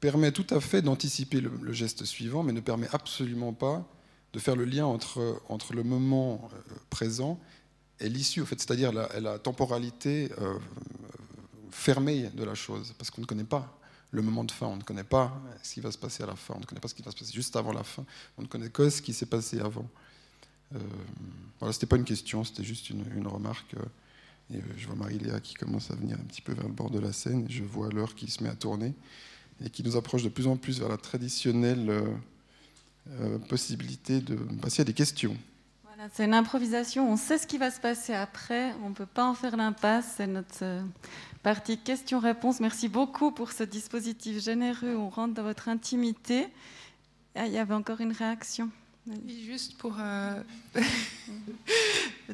permet tout à fait d'anticiper le geste suivant, mais ne permet absolument pas de faire le lien entre, entre le moment euh, présent et l'issue, en fait, c'est-à-dire la, temporalité euh, fermée de la chose, parce qu'on ne connaît pas le moment de fin, on ne connaît pas ce qui va se passer à la fin, on ne connaît pas ce qui va se passer juste avant la fin, on ne connaît que ce qui s'est passé avant. Euh, voilà, c'était pas une question, c'était juste une, une remarque. euh, et euh, je vois Marie-Léa qui commence à venir un petit peu vers le bord de la scène, je vois l'heure qui se met à tourner, et qui nous approche de plus en plus vers la traditionnelle euh, possibilité de passer à des questions. Voilà, c'est une improvisation, on sait ce qui va se passer après, on ne peut pas en faire l'impasse, c'est notre euh, partie questions-réponses. Merci beaucoup pour ce dispositif généreux, on rentre dans votre intimité. Ah, il y avait encore une réaction. Oui, juste pour. euh,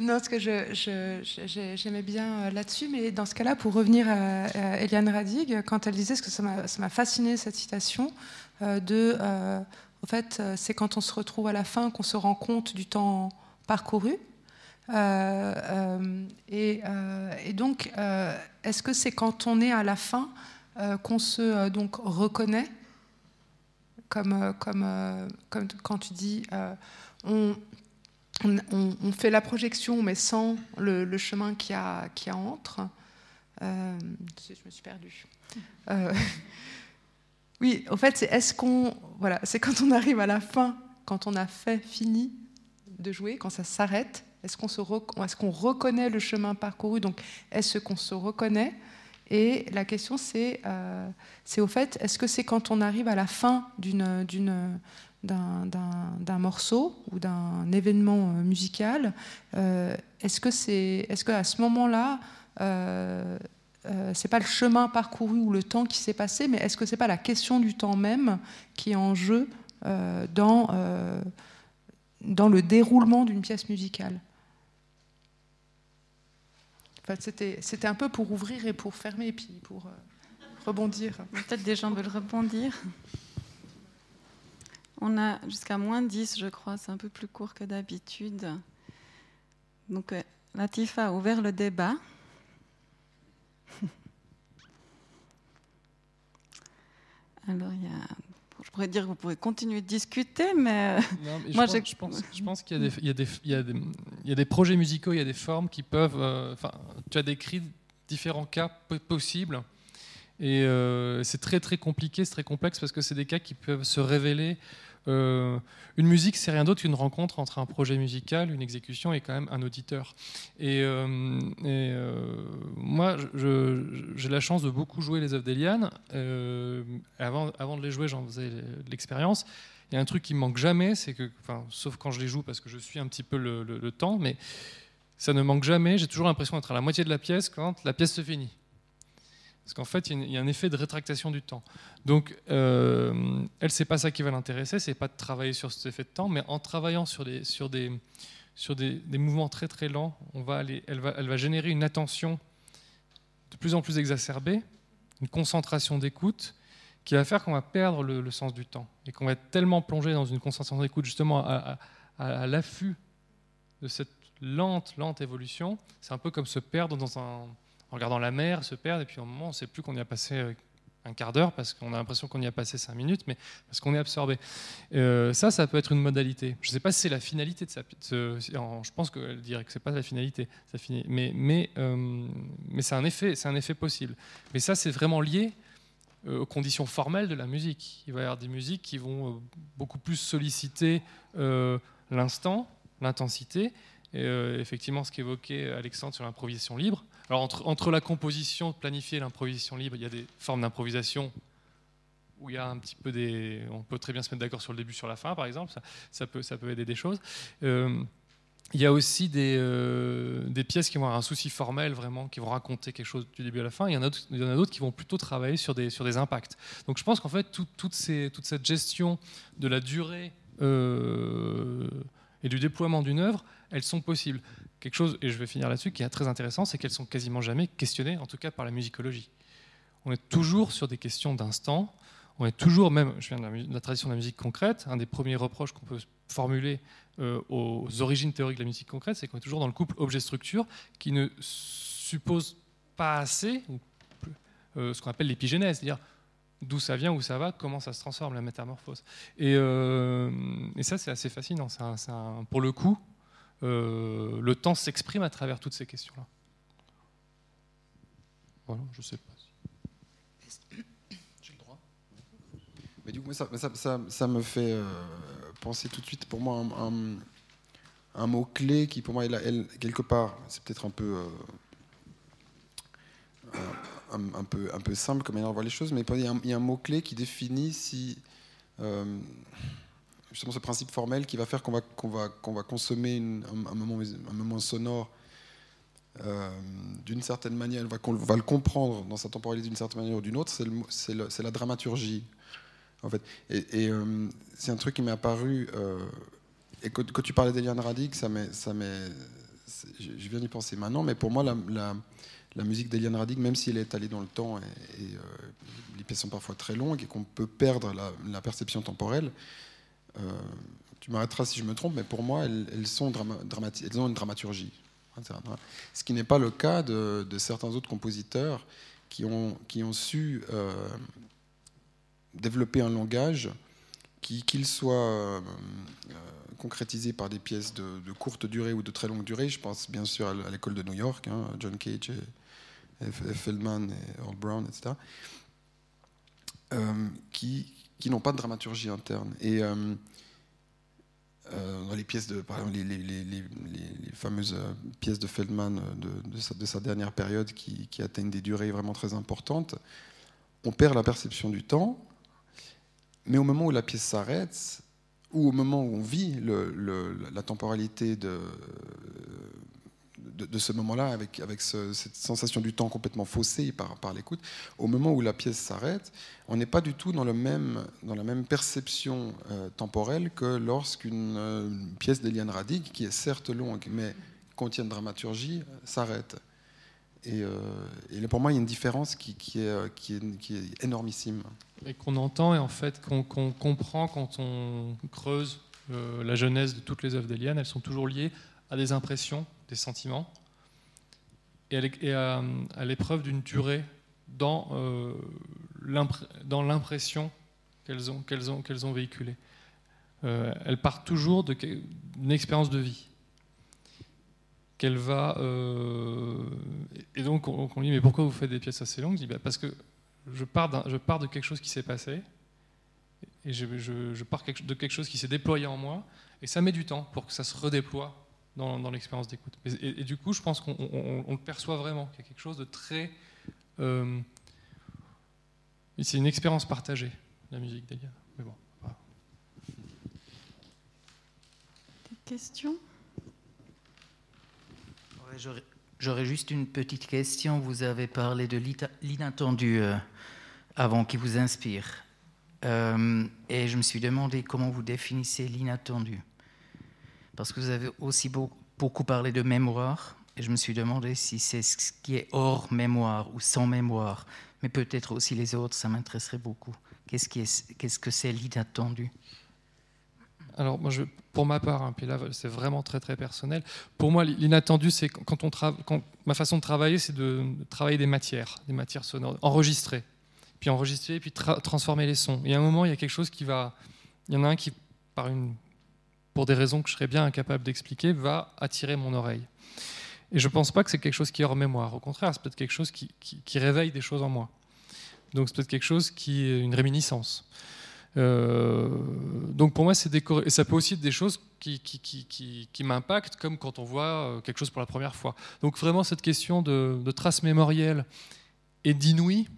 non, ce que je, je- je- j'aimais bien là-dessus, mais dans ce cas-là, pour revenir à, à Eliane Radig, quand elle disait, ce que ça m'a, ça m'a fasciné cette citation, euh, de. euh, en fait, euh, c'est quand on se retrouve à la fin qu'on se rend compte du temps parcouru. Euh, euh, et, euh, et donc, est-ce que c'est quand on est à la fin qu'on se donc reconnaît comme, comme, comme quand tu dis, on, on, on- on fait la projection, mais sans le, le chemin qui a, qui a entre. Je me suis perdue. Oui, en fait, c'est est-ce qu'on, voilà, c'est quand on arrive à la fin, quand on a fait, fini de jouer, quand ça s'arrête, est-ce qu'on se, est-ce qu'on reconnaît le chemin parcouru Donc, est-ce qu'on se reconnaît? Et la question, c'est, euh, c'est au fait, est-ce que c'est quand on arrive à la fin d'une, d'une, d'un, morceau ou d'un événement euh, musical, euh, est-ce que c'est, est-ce que à ce moment-là, euh, c'est pas le chemin parcouru ou le temps qui s'est passé, mais est-ce que c'est pas la question du temps même qui est en jeu euh, dans euh, dans le déroulement d'une pièce musicale? En fait, c'était, un peu pour ouvrir et pour fermer, et puis pour euh, rebondir. Peut-être des gens veulent rebondir. On a jusqu'à moins 10, je crois, c'est un peu plus court que d'habitude. Donc, Latifa a ouvert le débat. Alors, il y a je pourrais dire que vous pouvez continuer de discuter, mais, moi, je, pense, je, pense, qu'il y, y, y, y, a des projets musicaux, il y a des formes qui peuvent. Euh, enfin, tu as décrit différents cas possibles. Et euh, c'est très très compliqué, c'est très complexe parce que c'est des cas qui peuvent se révéler euh, une musique, c'est rien d'autre qu'une rencontre entre un projet musical, une exécution et quand même un auditeur. Et, euh, euh, moi, j'ai la chance de beaucoup jouer les œuvres d'Eliane. avant, de les jouer, j'en faisais l'expérience. Il y a un truc qui me manque jamais, c'est que, sauf quand je les joue parce que je suis un petit peu le, le temps, mais ça ne manque jamais. J'ai toujours l'impression d'être à la moitié de la pièce quand la pièce se finit. Parce qu'en fait, il y a un effet de rétractation du temps. Donc, euh, elle, c'est pas ça qui va l'intéresser, c'est pas de travailler sur cet effet de temps, mais en travaillant sur des, sur des, sur des, mouvements très très lents, on va aller, elle, va, elle va générer une attention de plus en plus exacerbée, une concentration d'écoute, qui va faire qu'on va perdre le, sens du temps et qu'on va être tellement plongé dans une concentration d'écoute justement à, à l'affût de cette lente, lente évolution. C'est un peu comme se perdre dans un en regardant la mer, se perdre, et puis au moment, on ne sait plus qu'on y a passé euh, un quart d'heure parce qu'on a l'impression qu'on y a passé cinq minutes, mais parce qu'on est absorbé. Euh, ça, ça peut être une modalité. Je ne sais pas si c'est la finalité de ça. Je pense qu'elle dirait que c'est pas la finalité. Mais euh, c'est un effet, un possible. Mais ça, c'est vraiment lié aux conditions formelles de la musique. Il va y avoir des musiques qui vont beaucoup plus solliciter l'instant, l'intensité. Effectivement, ce qu'évoquait Alexandre sur l'improvisation libre, alors entre, la composition planifiée et l'improvisation libre, il y a des formes d'improvisation où il y a un petit peu des... On peut très bien se mettre d'accord sur le début, sur la fin, par exemple, ça, peut, ça peut aider des choses. Euh, il y a aussi des, euh, des, pièces qui vont avoir un souci formel, vraiment, qui vont raconter quelque chose du début à la fin. Il y en a, d'autres qui vont plutôt travailler sur des, sur des impacts. Donc je pense qu'en fait, toute, ces, toute cette gestion de la durée euh, et du déploiement d'une œuvre, elles sont possibles quelque chose, et je vais finir là-dessus, qui est très intéressant, c'est qu'elles sont quasiment jamais questionnées, en tout cas par la musicologie. On est toujours sur des questions d'instant, on est toujours, même, je viens de la, tradition de la musique concrète, un des premiers reproches qu'on peut formuler euh, aux origines théoriques de la musique concrète, c'est qu'on est toujours dans le couple objet-structure qui ne suppose pas assez euh, ce qu'on appelle l'épigénèse, c'est-à-dire d'où ça vient, où ça va, comment ça se transforme, la métamorphose. Et, euh, ça, c'est assez fascinant. pour le coup, euh, le temps s'exprime à travers toutes ces questions-là. Voilà, je ne sais pas. J'ai le droit. Mais du coup, ça, me fait euh, penser tout de suite, pour moi, un, un, mot-clé qui, pour moi, est quelque part, c'est peut-être un peu. Euh, un, peu, un peu simple comme manière de voir les choses, mais il y a un, mot-clé qui définit si justement ce principe formel qui va faire qu'on va, consommer un, moment, sonore euh, d'une certaine manière, qu'on va le comprendre dans sa temporalité d'une certaine manière ou d'une autre, c'est, la dramaturgie. En fait. Et, euh, c'est un truc qui m'est apparu, euh, et que, tu parlais d'Eliane Radig, je viens d'y penser maintenant, mais pour moi, la, la, la musique d'Eliane Radig, même si elle est allée dans le temps et, les pièces sont parfois très longues et qu'on peut perdre la, perception temporelle, tu m'arrêteras si je me trompe, mais pour moi, elles, sont ont une dramaturgie. Ce qui n'est pas le cas de, certains autres compositeurs qui ont, su euh, développer un langage qui, qu'il soit euh, concrétisé par des pièces de, courte durée ou de très longue durée. Je pense bien sûr à l'école de New York, hein, John Cage Feldman et Earl Brown, etc. qui n'ont pas de dramaturgie interne. Et euh, euh, dans les pièces de, par exemple, les, fameuses euh, pièces de Feldman de, sa, dernière période qui, atteignent des durées vraiment très importantes, on perd la perception du temps, mais au moment où la pièce s'arrête, ou au moment où on vit la temporalité de, de, ce moment-là, avec, cette sensation du temps complètement faussée par, l'écoute, au moment où la pièce s'arrête, on n'est pas du tout dans, la même perception euh, temporelle que lorsqu'une euh, pièce d'Eliane Radig, qui est certes longue, mais contient de dramaturgie, s'arrête. Et, euh, pour moi, il y a une différence qui est, énormissime. Et qu'on entend et en fait qu'on comprend quand on creuse la genèse de toutes les œuvres d'Eliane, elles sont toujours liées à des impressions, des sentiments, et à, l'épreuve d'une durée dans, euh, dans l'impression qu'elles ont, qu'elles ont, qu'elles ont véhiculées. Euh, elles partent toujours d'une expérience de vie. Qu'elle va. Euh, et donc, on, on, dit Mais pourquoi vous faites des pièces assez longues? Je dis bah, Parce que je pars, je pars de quelque chose qui s'est passé, et je, je, pars de quelque chose qui s'est déployé en moi, et ça met du temps pour que ça se redéploie dans, dans l'expérience d'écoute. Et, et, du coup, je pense qu'on le perçoit vraiment, qu'il y a quelque chose de très. Euh, c'est une expérience partagée, la musique d'Eliane. Mais bon. Des questions? J'aurais juste une petite question. Vous avez parlé de l'inattendu euh, avant qui vous inspire. Euh, et je me suis demandé comment vous définissez l'inattendu. Parce que vous avez aussi beaucoup parlé de mémoire. Et je me suis demandé si c'est ce qui est hors mémoire ou sans mémoire. Mais peut-être aussi les autres, ça m'intéresserait beaucoup. Qu'est-ce, que c'est l'inattendu? Alors, pour ma part, hein, puis là, c'est vraiment très très personnel. Pour moi, l'inattendu, c'est quand on ma façon de travailler, c'est de travailler des matières, des matières sonores, enregistrer, puis enregistrer, puis transformer les sons. Et à un moment, il y a quelque chose qui va, il y en a un qui, par une, pour des raisons que je serais bien incapable d'expliquer, va attirer mon oreille. Et je ne pense pas que c'est quelque chose qui est hors mémoire. Au contraire, c'est peut-être quelque chose qui, réveille des choses en moi. Donc c'est peut-être quelque chose qui est une réminiscence. Euh, donc pour moi, c'est décoré. Et ça peut aussi être des choses qui, m'impactent, comme quand on voit euh, quelque chose pour la première fois. Donc vraiment, cette question de, de traces mémorielles et d'inouï,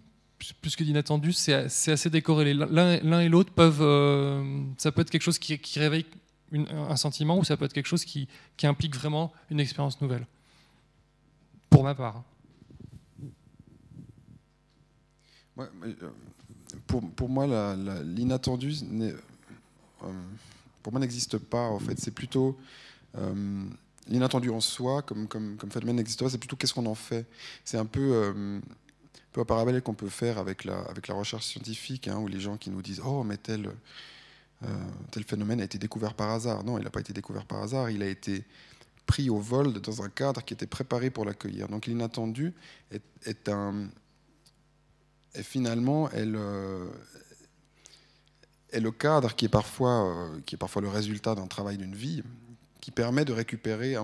plus que d'inattendu, c'est assez décorrélé. L'un et l'autre peuvent. Euh, ça peut être quelque chose qui, réveille un sentiment ou ça peut être quelque chose qui, implique vraiment une expérience nouvelle? Pour ma part. Ouais, mais, pour, pour, moi, l'inattendu euh, n'existe pas. En fait, c'est plutôt euh, l'inattendu en soi, comme comme comme phénomène n'existe pas. C'est plutôt qu'est-ce qu'on en fait. C'est un peu euh, peu un parallèle qu'on peut faire avec la avec la recherche scientifique, hein, où les gens qui nous disent oh mais tel tel phénomène a été découvert par hasard. Non, il n'a pas été découvert par hasard. Il a été pris au vol dans un cadre qui était préparé pour l'accueillir. Donc l'inattendu est, un et finalement, elle euh, est le cadre qui est parfois, euh, qui est parfois le résultat d'un travail d'une vie, qui permet de récupérer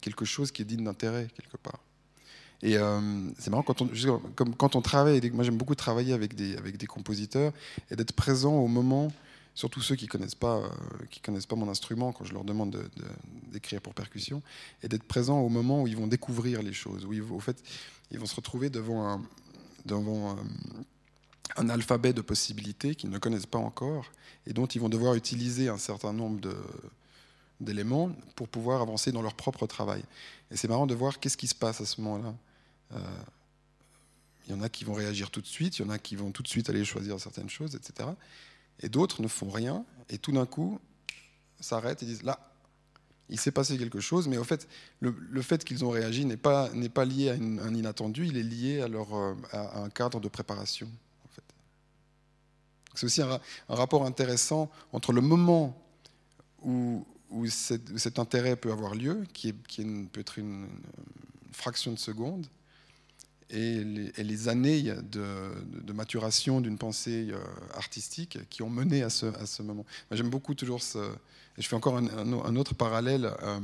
quelque chose qui est digne d'intérêt quelque part. Et euh, c'est marrant quand on, travaille, moi j'aime beaucoup travailler avec des, compositeurs et d'être présent au moment, surtout ceux qui pas, qui connaissent pas mon instrument quand je leur demande d'écrire pour percussion, et d'être présent au moment où ils vont découvrir les choses, où ils, au fait ils vont se retrouver devant euh, un alphabet de possibilités qu'ils ne connaissent pas encore et dont ils vont devoir utiliser un certain nombre d'éléments pour pouvoir avancer dans leur propre travail. Et c'est marrant de voir qu'est-ce qui se passe à ce moment-là. Euh, il y en a qui vont réagir tout de suite, il y en a qui vont tout de suite aller choisir certaines choses, etc. Et d'autres ne font rien, et tout d'un coup s'arrêtent et disent là, il s'est passé quelque chose, mais au fait, le, fait qu'ils ont réagi n'est pas, pas lié à un inattendu, il est lié à, leur, euh, un cadre de préparation. C'est aussi un, rapport intéressant entre le moment où, où, cet, intérêt peut avoir lieu, qui peut être une, fraction de seconde, et les, années de, maturation d'une pensée euh, artistique qui ont mené à ce, moment. J'aime beaucoup toujours ce, je fais encore un, autre parallèle, euh,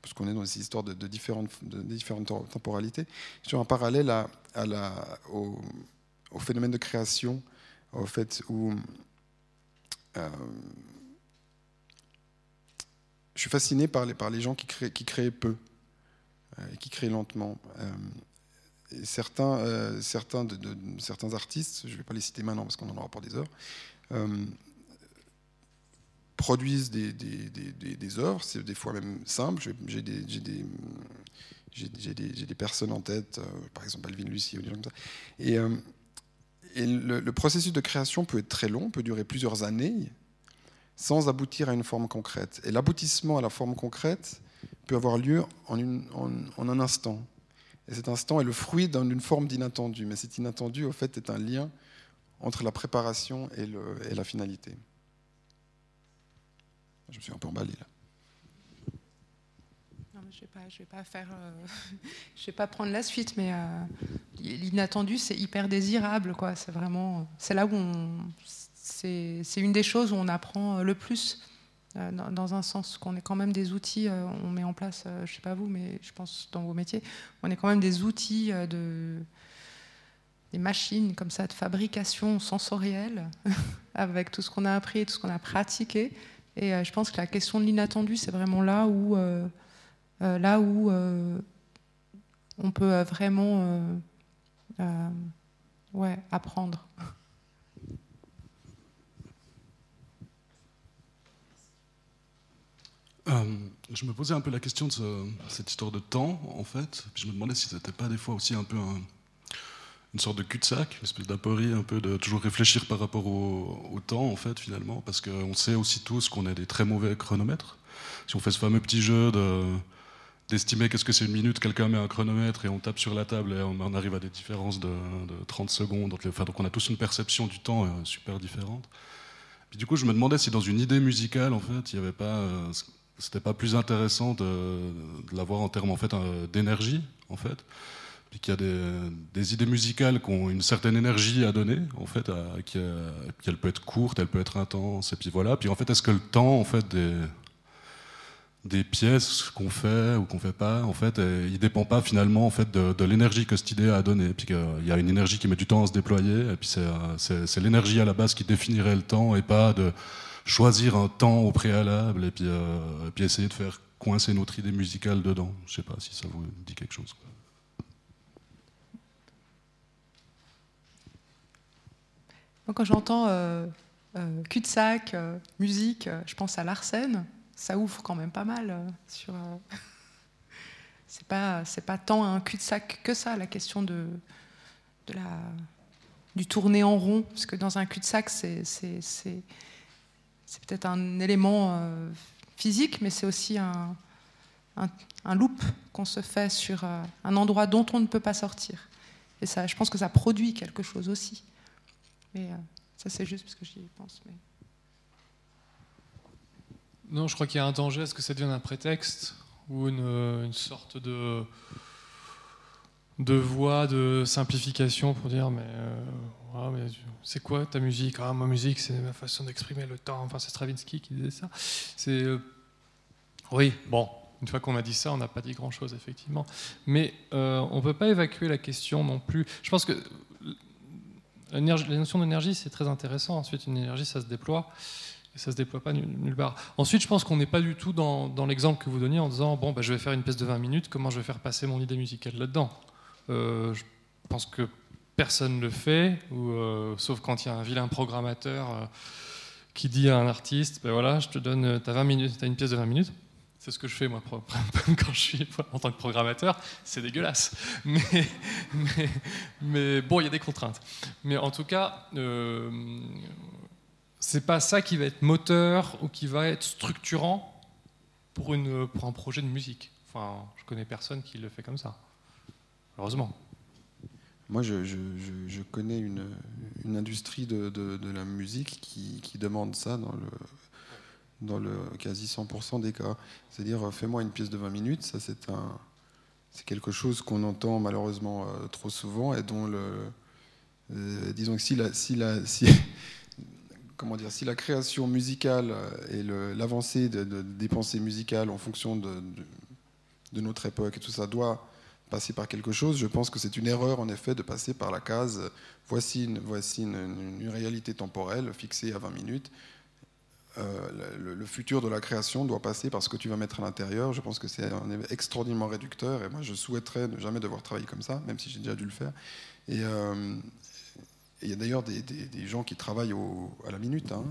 parce qu'on est dans ces histoires de, différentes, de, différentes temporalités, sur un parallèle au, phénomène de création, au fait où euh, je suis fasciné par les, par les gens qui créent, qui créent peu euh, et qui créent lentement. Certains, certains, de, certains artistes, je ne vais pas les citer maintenant parce qu'on en aura pour des heures, produisent des, des, des, des œuvres, c'est des fois même simple. J'ai des, personnes en tête, euh, par exemple Alvin Lucie ou des gens comme ça. Et, euh, et le, processus de création peut être très long, peut durer plusieurs années, sans aboutir à une forme concrète. Et l'aboutissement à la forme concrète peut avoir lieu en, une, en, un instant. Et cet instant est le fruit d'une forme d'inattendu. Mais cet inattendu, au fait, est un lien entre la préparation et, la finalité. Je me suis un peu emballé là. Non, je ne vais, pas, euh, vais pas prendre la suite, mais euh, l'inattendu, c'est hyper désirable. C'est vraiment, c'est là où c'est une des choses où on apprend le plus. Dans un sens qu'on est quand même des outils, on met en place, je ne sais pas vous, mais je pense dans vos métiers, on est quand même des outils de, des machines comme ça de fabrication sensorielle avec tout ce qu'on a appris et tout ce qu'on a pratiqué. Et je pense que la question de l'inattendu, c'est vraiment là où, là où on peut vraiment ouais, apprendre. Euh, je me posais un peu la question de cette histoire de temps, en fait. Je me demandais si c'était pas des fois aussi un peu une sorte de cul-de-sac, une espèce d'aporie, un peu de toujours réfléchir par rapport au, temps, en fait, finalement. Parce qu'on sait aussi tous qu'on est des très mauvais chronomètres. Si on fait ce fameux petit jeu d'estimer qu'est-ce que c'est une minute, quelqu'un met un chronomètre et on tape sur la table et on, arrive à des différences de, 30 secondes. Enfin, donc on a tous une perception du temps euh, super différente. Puis du coup, je me demandais si dans une idée musicale, en fait, il n'y avait pas euh, c'était pas plus intéressant de, l'avoir en termes en fait euh, d'énergie en fait. Puis qu'il y a des, idées musicales qui ont une certaine énergie à donner en fait qui, elle peut être courte elle peut être intense et puis voilà. Puis en fait est-ce que le temps en fait des pièces qu'on fait ou qu'on fait pas en fait il dépend pas finalement en fait de, l'énergie que cette idée a donné puis qu'il y a une énergie qui met du temps à se déployer et puis c'est l'énergie à la base qui définirait le temps et pas de choisir un temps au préalable et puis, euh, puis essayer de faire coincer notre idée musicale dedans. Je ne sais pas si ça vous dit quelque chose. quand j'entends euh, euh, cul-de-sac, musique, je pense à Larsen. Ça ouvre quand même pas mal sur. c'est pas c'est pas tant un cul-de-sac que ça la question de de la du tourner en rond parce que dans un cul-de-sac c'est c'est peut-être un élément euh, physique, mais c'est aussi un, un, loop qu'on se fait sur euh, un endroit dont on ne peut pas sortir. Et ça, je pense que ça produit quelque chose aussi. Mais euh, ça, c'est juste parce que j'y pense. Non, je crois qu'il y a un danger à ce que ça devienne un prétexte ou une, une sorte de de voix de simplification pour dire mais, euh, mais c'est quoi ta musique? Ah, Ma musique, c'est ma façon d'exprimer le temps. Enfin, c'est Stravinsky qui disait ça. C'est euh, oui, bon. Une fois qu'on a dit ça, on n'a pas dit grand-chose, effectivement. Mais euh, on ne peut pas évacuer la question non plus. Je pense que la notion d'énergie, c'est très intéressant. Ensuite, une énergie, ça se déploie. Et ça ne se déploie pas nulle part. Ensuite, je pense qu'on n'est pas du tout dans, l'exemple que vous donniez en disant bon, bah, je vais faire une pièce de 20 minutes, comment je vais faire passer mon idée musicale là-dedans? Je pense que personne ne le fait, ou, euh, sauf quand il y a un vilain programmateur euh, qui dit à un artiste, ben voilà, je te donne, as 20 minutes, as une pièce de 20 minutes. C'est ce que je fais moi quand je suis en tant que programmateur. C'est dégueulasse, mais, bon, il y a des contraintes. Mais en tout cas, euh, c'est pas ça qui va être moteur ou qui va être structurant pour, pour un projet de musique. Enfin, je connais personne qui le fait comme ça. Heureusement. Moi, je, connais une, industrie de, la musique qui, demande ça dans le, quasi 100% des cas. C'est-à-dire, euh, fais-moi une pièce de 20 minutes, ça c'est quelque chose qu'on entend malheureusement euh, trop souvent et dont euh, disons que si la, création musicale et l'avancée de, des pensées musicales en fonction de, notre époque et tout ça doit passer par quelque chose. Je pense que c'est une erreur, en effet, de passer par la case voici une, voici une, réalité temporelle fixée à 20 minutes. Euh, le, futur de la création doit passer par ce que tu vas mettre à l'intérieur. Je pense que c'est extraordinairement réducteur et moi je souhaiterais ne jamais devoir travailler comme ça, même si j'ai déjà dû le faire. Et euh, il y a d'ailleurs des, gens qui travaillent à la minute. Hein.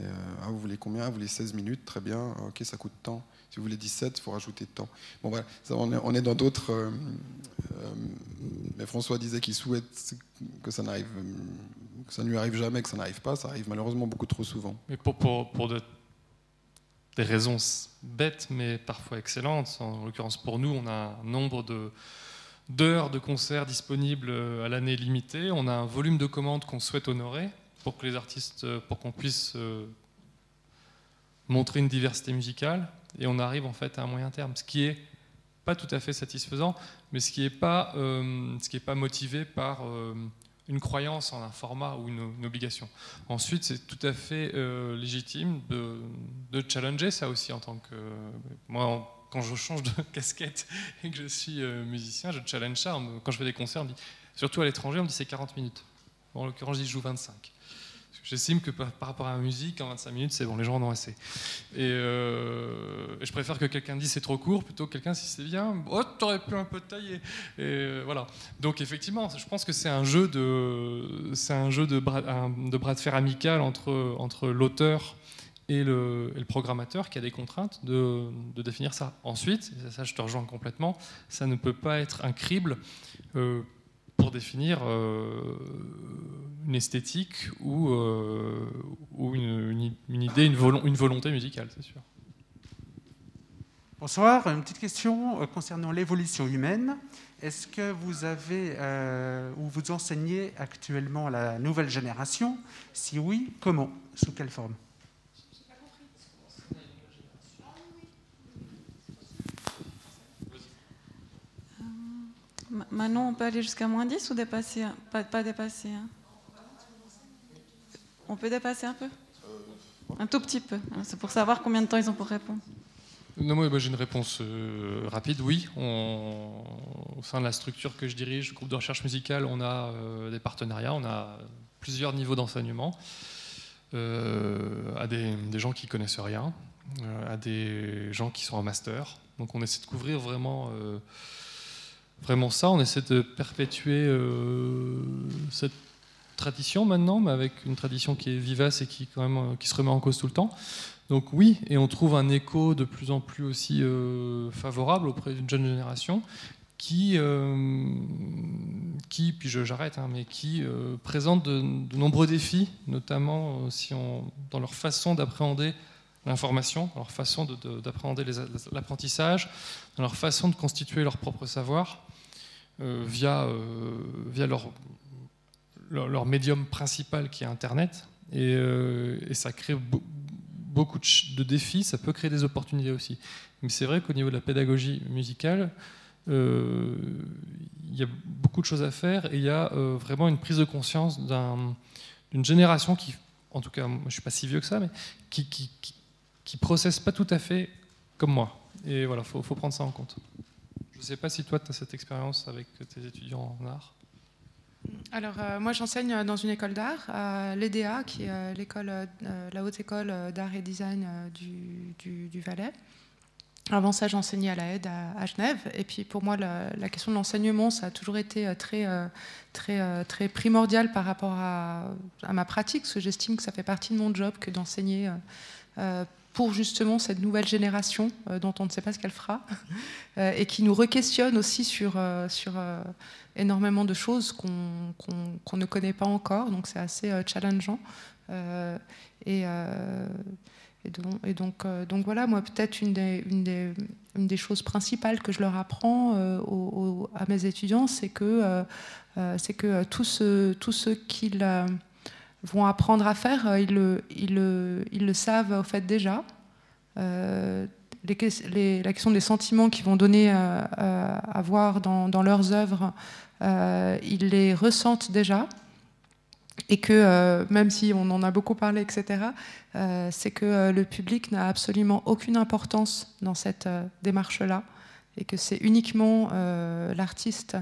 Euh, ah, vous voulez combien? Vous voulez 16 minutes? Très bien, ok, ça coûte tant. Si vous voulez 17, il faut rajouter de temps. Bon, voilà, on, est, dans d'autres. Euh, euh, mais François disait qu'il souhaite que ça n'arrive, que ça ne lui arrive jamais, que ça n'arrive pas. Ça arrive malheureusement beaucoup trop souvent. Mais pour, pour, des raisons bêtes, mais parfois excellentes. En l'occurrence, pour nous, on a un nombre d'heures de concerts disponibles à l'année limitée. On a un volume de commandes qu'on souhaite honorer pour que les artistes, pour qu'on puisse montrer une diversité musicale et on arrive en fait à un moyen terme, ce qui est pas tout à fait satisfaisant, mais ce qui n'est pas, euh, ce qui est pas motivé par euh, une croyance en un format ou une, obligation. Ensuite, c'est tout à fait euh, légitime de, challenger ça aussi en tant que moi. quand je change de casquette et que je suis musicien, je challenge ça. Quand je fais des concerts, surtout à l'étranger, on me dit c'est 40 minutes. en l'occurrence, je dis je joue 25. J'estime que par, rapport à la musique, en 25 minutes, c'est bon, les gens en ont assez. Euh, et, je préfère que quelqu'un dise c'est trop court plutôt que quelqu'un si c'est bien, oh, t'aurais pu un peu tailler. Et euh, voilà. Donc effectivement, je pense que c'est un jeu de, c'est un jeu de bras, de fer amical entre, entre l'auteur et le, le, programmateur qui a des contraintes de, de, définir ça. Ensuite, ça je te rejoins complètement, ça ne peut pas être un crible. Euh, pour définir euh, une esthétique ou, euh, ou une, une, idée, une, une volonté musicale, c'est sûr. Bonsoir, une petite question euh, concernant l'évolution humaine. Est-ce que vous avez ou vous enseignez actuellement la nouvelle génération? Si oui, comment? Sous quelle forme? Manon, on peut aller jusqu'à moins 10 ou dépasser Pas, pas dépasser. Hein? On peut dépasser un peu? Un tout petit peu. Hein. C'est pour savoir combien de temps ils ont pour répondre. Non, moi, j'ai une réponse euh, rapide. Oui, au sein de la structure que je dirige, le groupe de recherche musicale, on a euh, des partenariats, on a plusieurs niveaux d'enseignement, euh, à des, des, gens qui connaissent rien, à des gens qui sont en master. Donc, on essaie de couvrir vraiment vraiment ça. On essaie de perpétuer euh, cette tradition maintenant, mais avec une tradition qui est vivace et qui, quand même, euh, qui se remet en cause tout le temps. Donc oui, et on trouve un écho de plus en plus aussi euh, favorable auprès d'une jeune génération qui, qui puis j'arrête, hein, mais qui présente de, nombreux défis, notamment si on, dans leur façon d'appréhender l'information, leur façon d'appréhender l'apprentissage, dans leur façon de constituer leur propre savoir. Euh, via, euh, leur, médium principal qui est Internet. Et, euh, ça crée beaucoup de, défis, ça peut créer des opportunités aussi. Mais c'est vrai qu'au niveau de la pédagogie musicale, il y a beaucoup de choses à faire et il y a vraiment une prise de conscience d'une génération qui, en tout cas, je ne suis pas si vieux que ça, mais qui qui, qui, processe pas tout à fait comme moi. Et voilà, il faut, prendre ça en compte. Je ne sais pas si toi, tu as cette expérience avec tes étudiants en art. Alors, euh, moi, j'enseigne dans une école d'art, l'EDA, qui est euh, l'école, euh, la haute école d'art et design du, Valais. Avant ça, j'enseignais à la aide à, Genève. Et puis, pour moi, la, question de l'enseignement, ça a toujours été très, très, très primordial par rapport à ma pratique, parce que j'estime que ça fait partie de mon job que d'enseigner pour justement cette nouvelle génération euh, dont on ne sait pas ce qu'elle fera euh, et qui nous re-questionne aussi sur, euh, sur énormément de choses qu'on ne connaît pas encore. Donc c'est assez challengeant. et, et, donc, donc, voilà, moi peut-être une des, une, des, choses principales que je leur apprends à mes étudiants, c'est que, c'est que tout ce, tout ce qu'ils vont apprendre à faire, euh, ils le, savent au fait déjà. Euh, la question des sentiments qu'ils vont donner à, voir dans, leurs œuvres, euh, ils les ressentent déjà. Et que même si on en a beaucoup parlé, etc., c'est que le public n'a absolument aucune importance dans cette démarche-là. Et que c'est uniquement l'artiste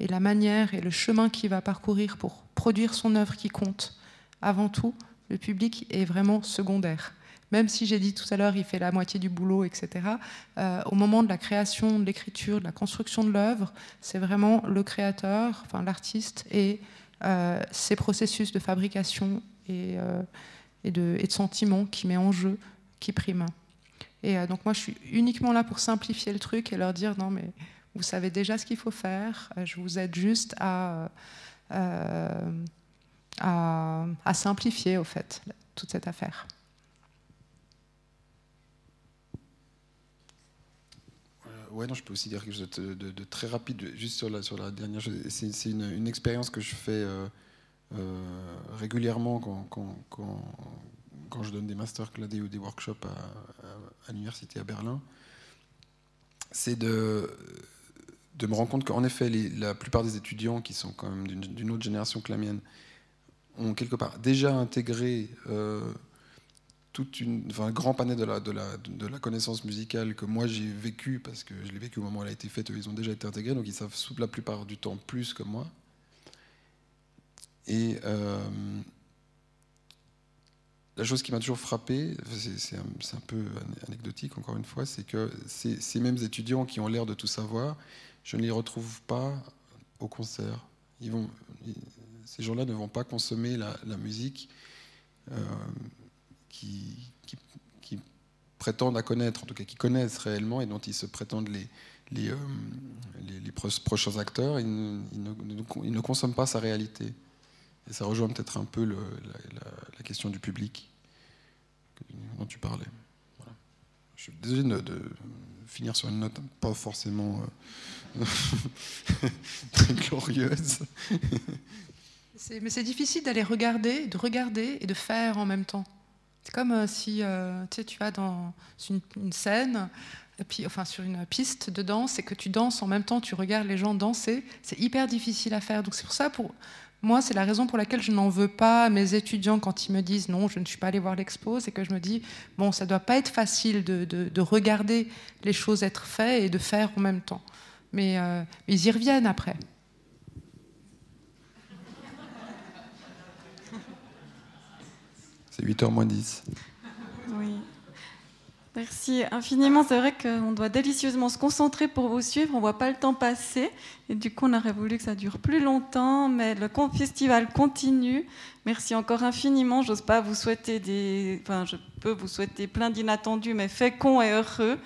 et la manière et le chemin qu'il va parcourir pour produire son œuvre qui compte avant tout, le public est vraiment secondaire. Même si j'ai dit tout à l'heure, il fait la moitié du boulot, etc. Euh, au moment de la création, de l'écriture, de la construction de l'œuvre, c'est vraiment le créateur, enfin l'artiste, et euh, ses processus de fabrication euh, et, de, et, de, sentiment qui met en jeu, qui prime. Et donc moi, je suis uniquement là pour simplifier le truc et leur dire non, mais vous savez déjà ce qu'il faut faire. Je vous aide juste à à, simplifier au fait toute cette affaire. Ouais, non, je peux aussi dire quelque chose de, très rapide, juste sur la, dernière chose. C'est une, expérience que je fais euh, euh, régulièrement quand, quand, quand, je donne des masterclass ou des workshops à, à l'université à Berlin. C'est de de me rendre compte qu'en effet, la plupart des étudiants qui sont quand même d'une autre génération que la mienne ont quelque part déjà intégré euh, un grand panel de la connaissance musicale que moi j'ai vécu, parce que je l'ai vécu au moment où elle a été faite, ils ont déjà été intégrés, donc ils savent la plupart du temps plus que moi. Et euh, la chose qui m'a toujours frappé, c'est un, peu anecdotique encore une fois, c'est que ces, ces, mêmes étudiants qui ont l'air de tout savoir, je ne les retrouve pas au concert. Ils vont, ces gens-là ne vont pas consommer la, musique euh, qui, qui, prétendent à connaître, en tout cas qui connaissent réellement et dont ils se prétendent les, euh, prochains acteurs. Ils ne, consomment pas sa réalité. Et ça rejoint peut-être un peu la, question du public dont tu parlais. Je suis désolé de, finir sur une note pas forcément euh, très glorieuse. Mais c'est difficile d'aller regarder, de regarder et de faire en même temps. C'est comme euh, si euh, tu vas dans une, scène, puis, enfin sur une piste de danse, et que tu danses en même temps, tu regardes les gens danser. C'est hyper difficile à faire. Donc c'est pour ça, pour, moi, c'est la raison pour laquelle je n'en veux pas à mes étudiants quand ils me disent non, je ne suis pas allé voir l'expo, c'est que je me dis, bon, ça ne doit pas être facile de, regarder les choses être faites et de faire en même temps. Mais euh, ils y reviennent après. C'est 8h moins 10. Oui. Merci infiniment. C'est vrai qu'on doit délicieusement se concentrer pour vous suivre. On ne voit pas le temps passer. Et du coup, on aurait voulu que ça dure plus longtemps. Mais le festival continue. Merci encore infiniment. J'ose pas vous souhaiter des. Enfin, je peux vous souhaiter plein d'inattendus, mais féconds et heureux.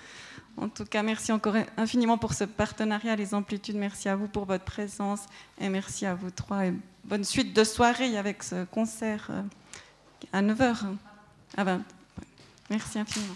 En tout cas, merci encore infiniment pour ce partenariat, les amplitudes. Merci à vous pour votre présence. Et merci à vous trois. Bonne suite de soirée avec ce concert à 9h. Ah ben, merci infiniment.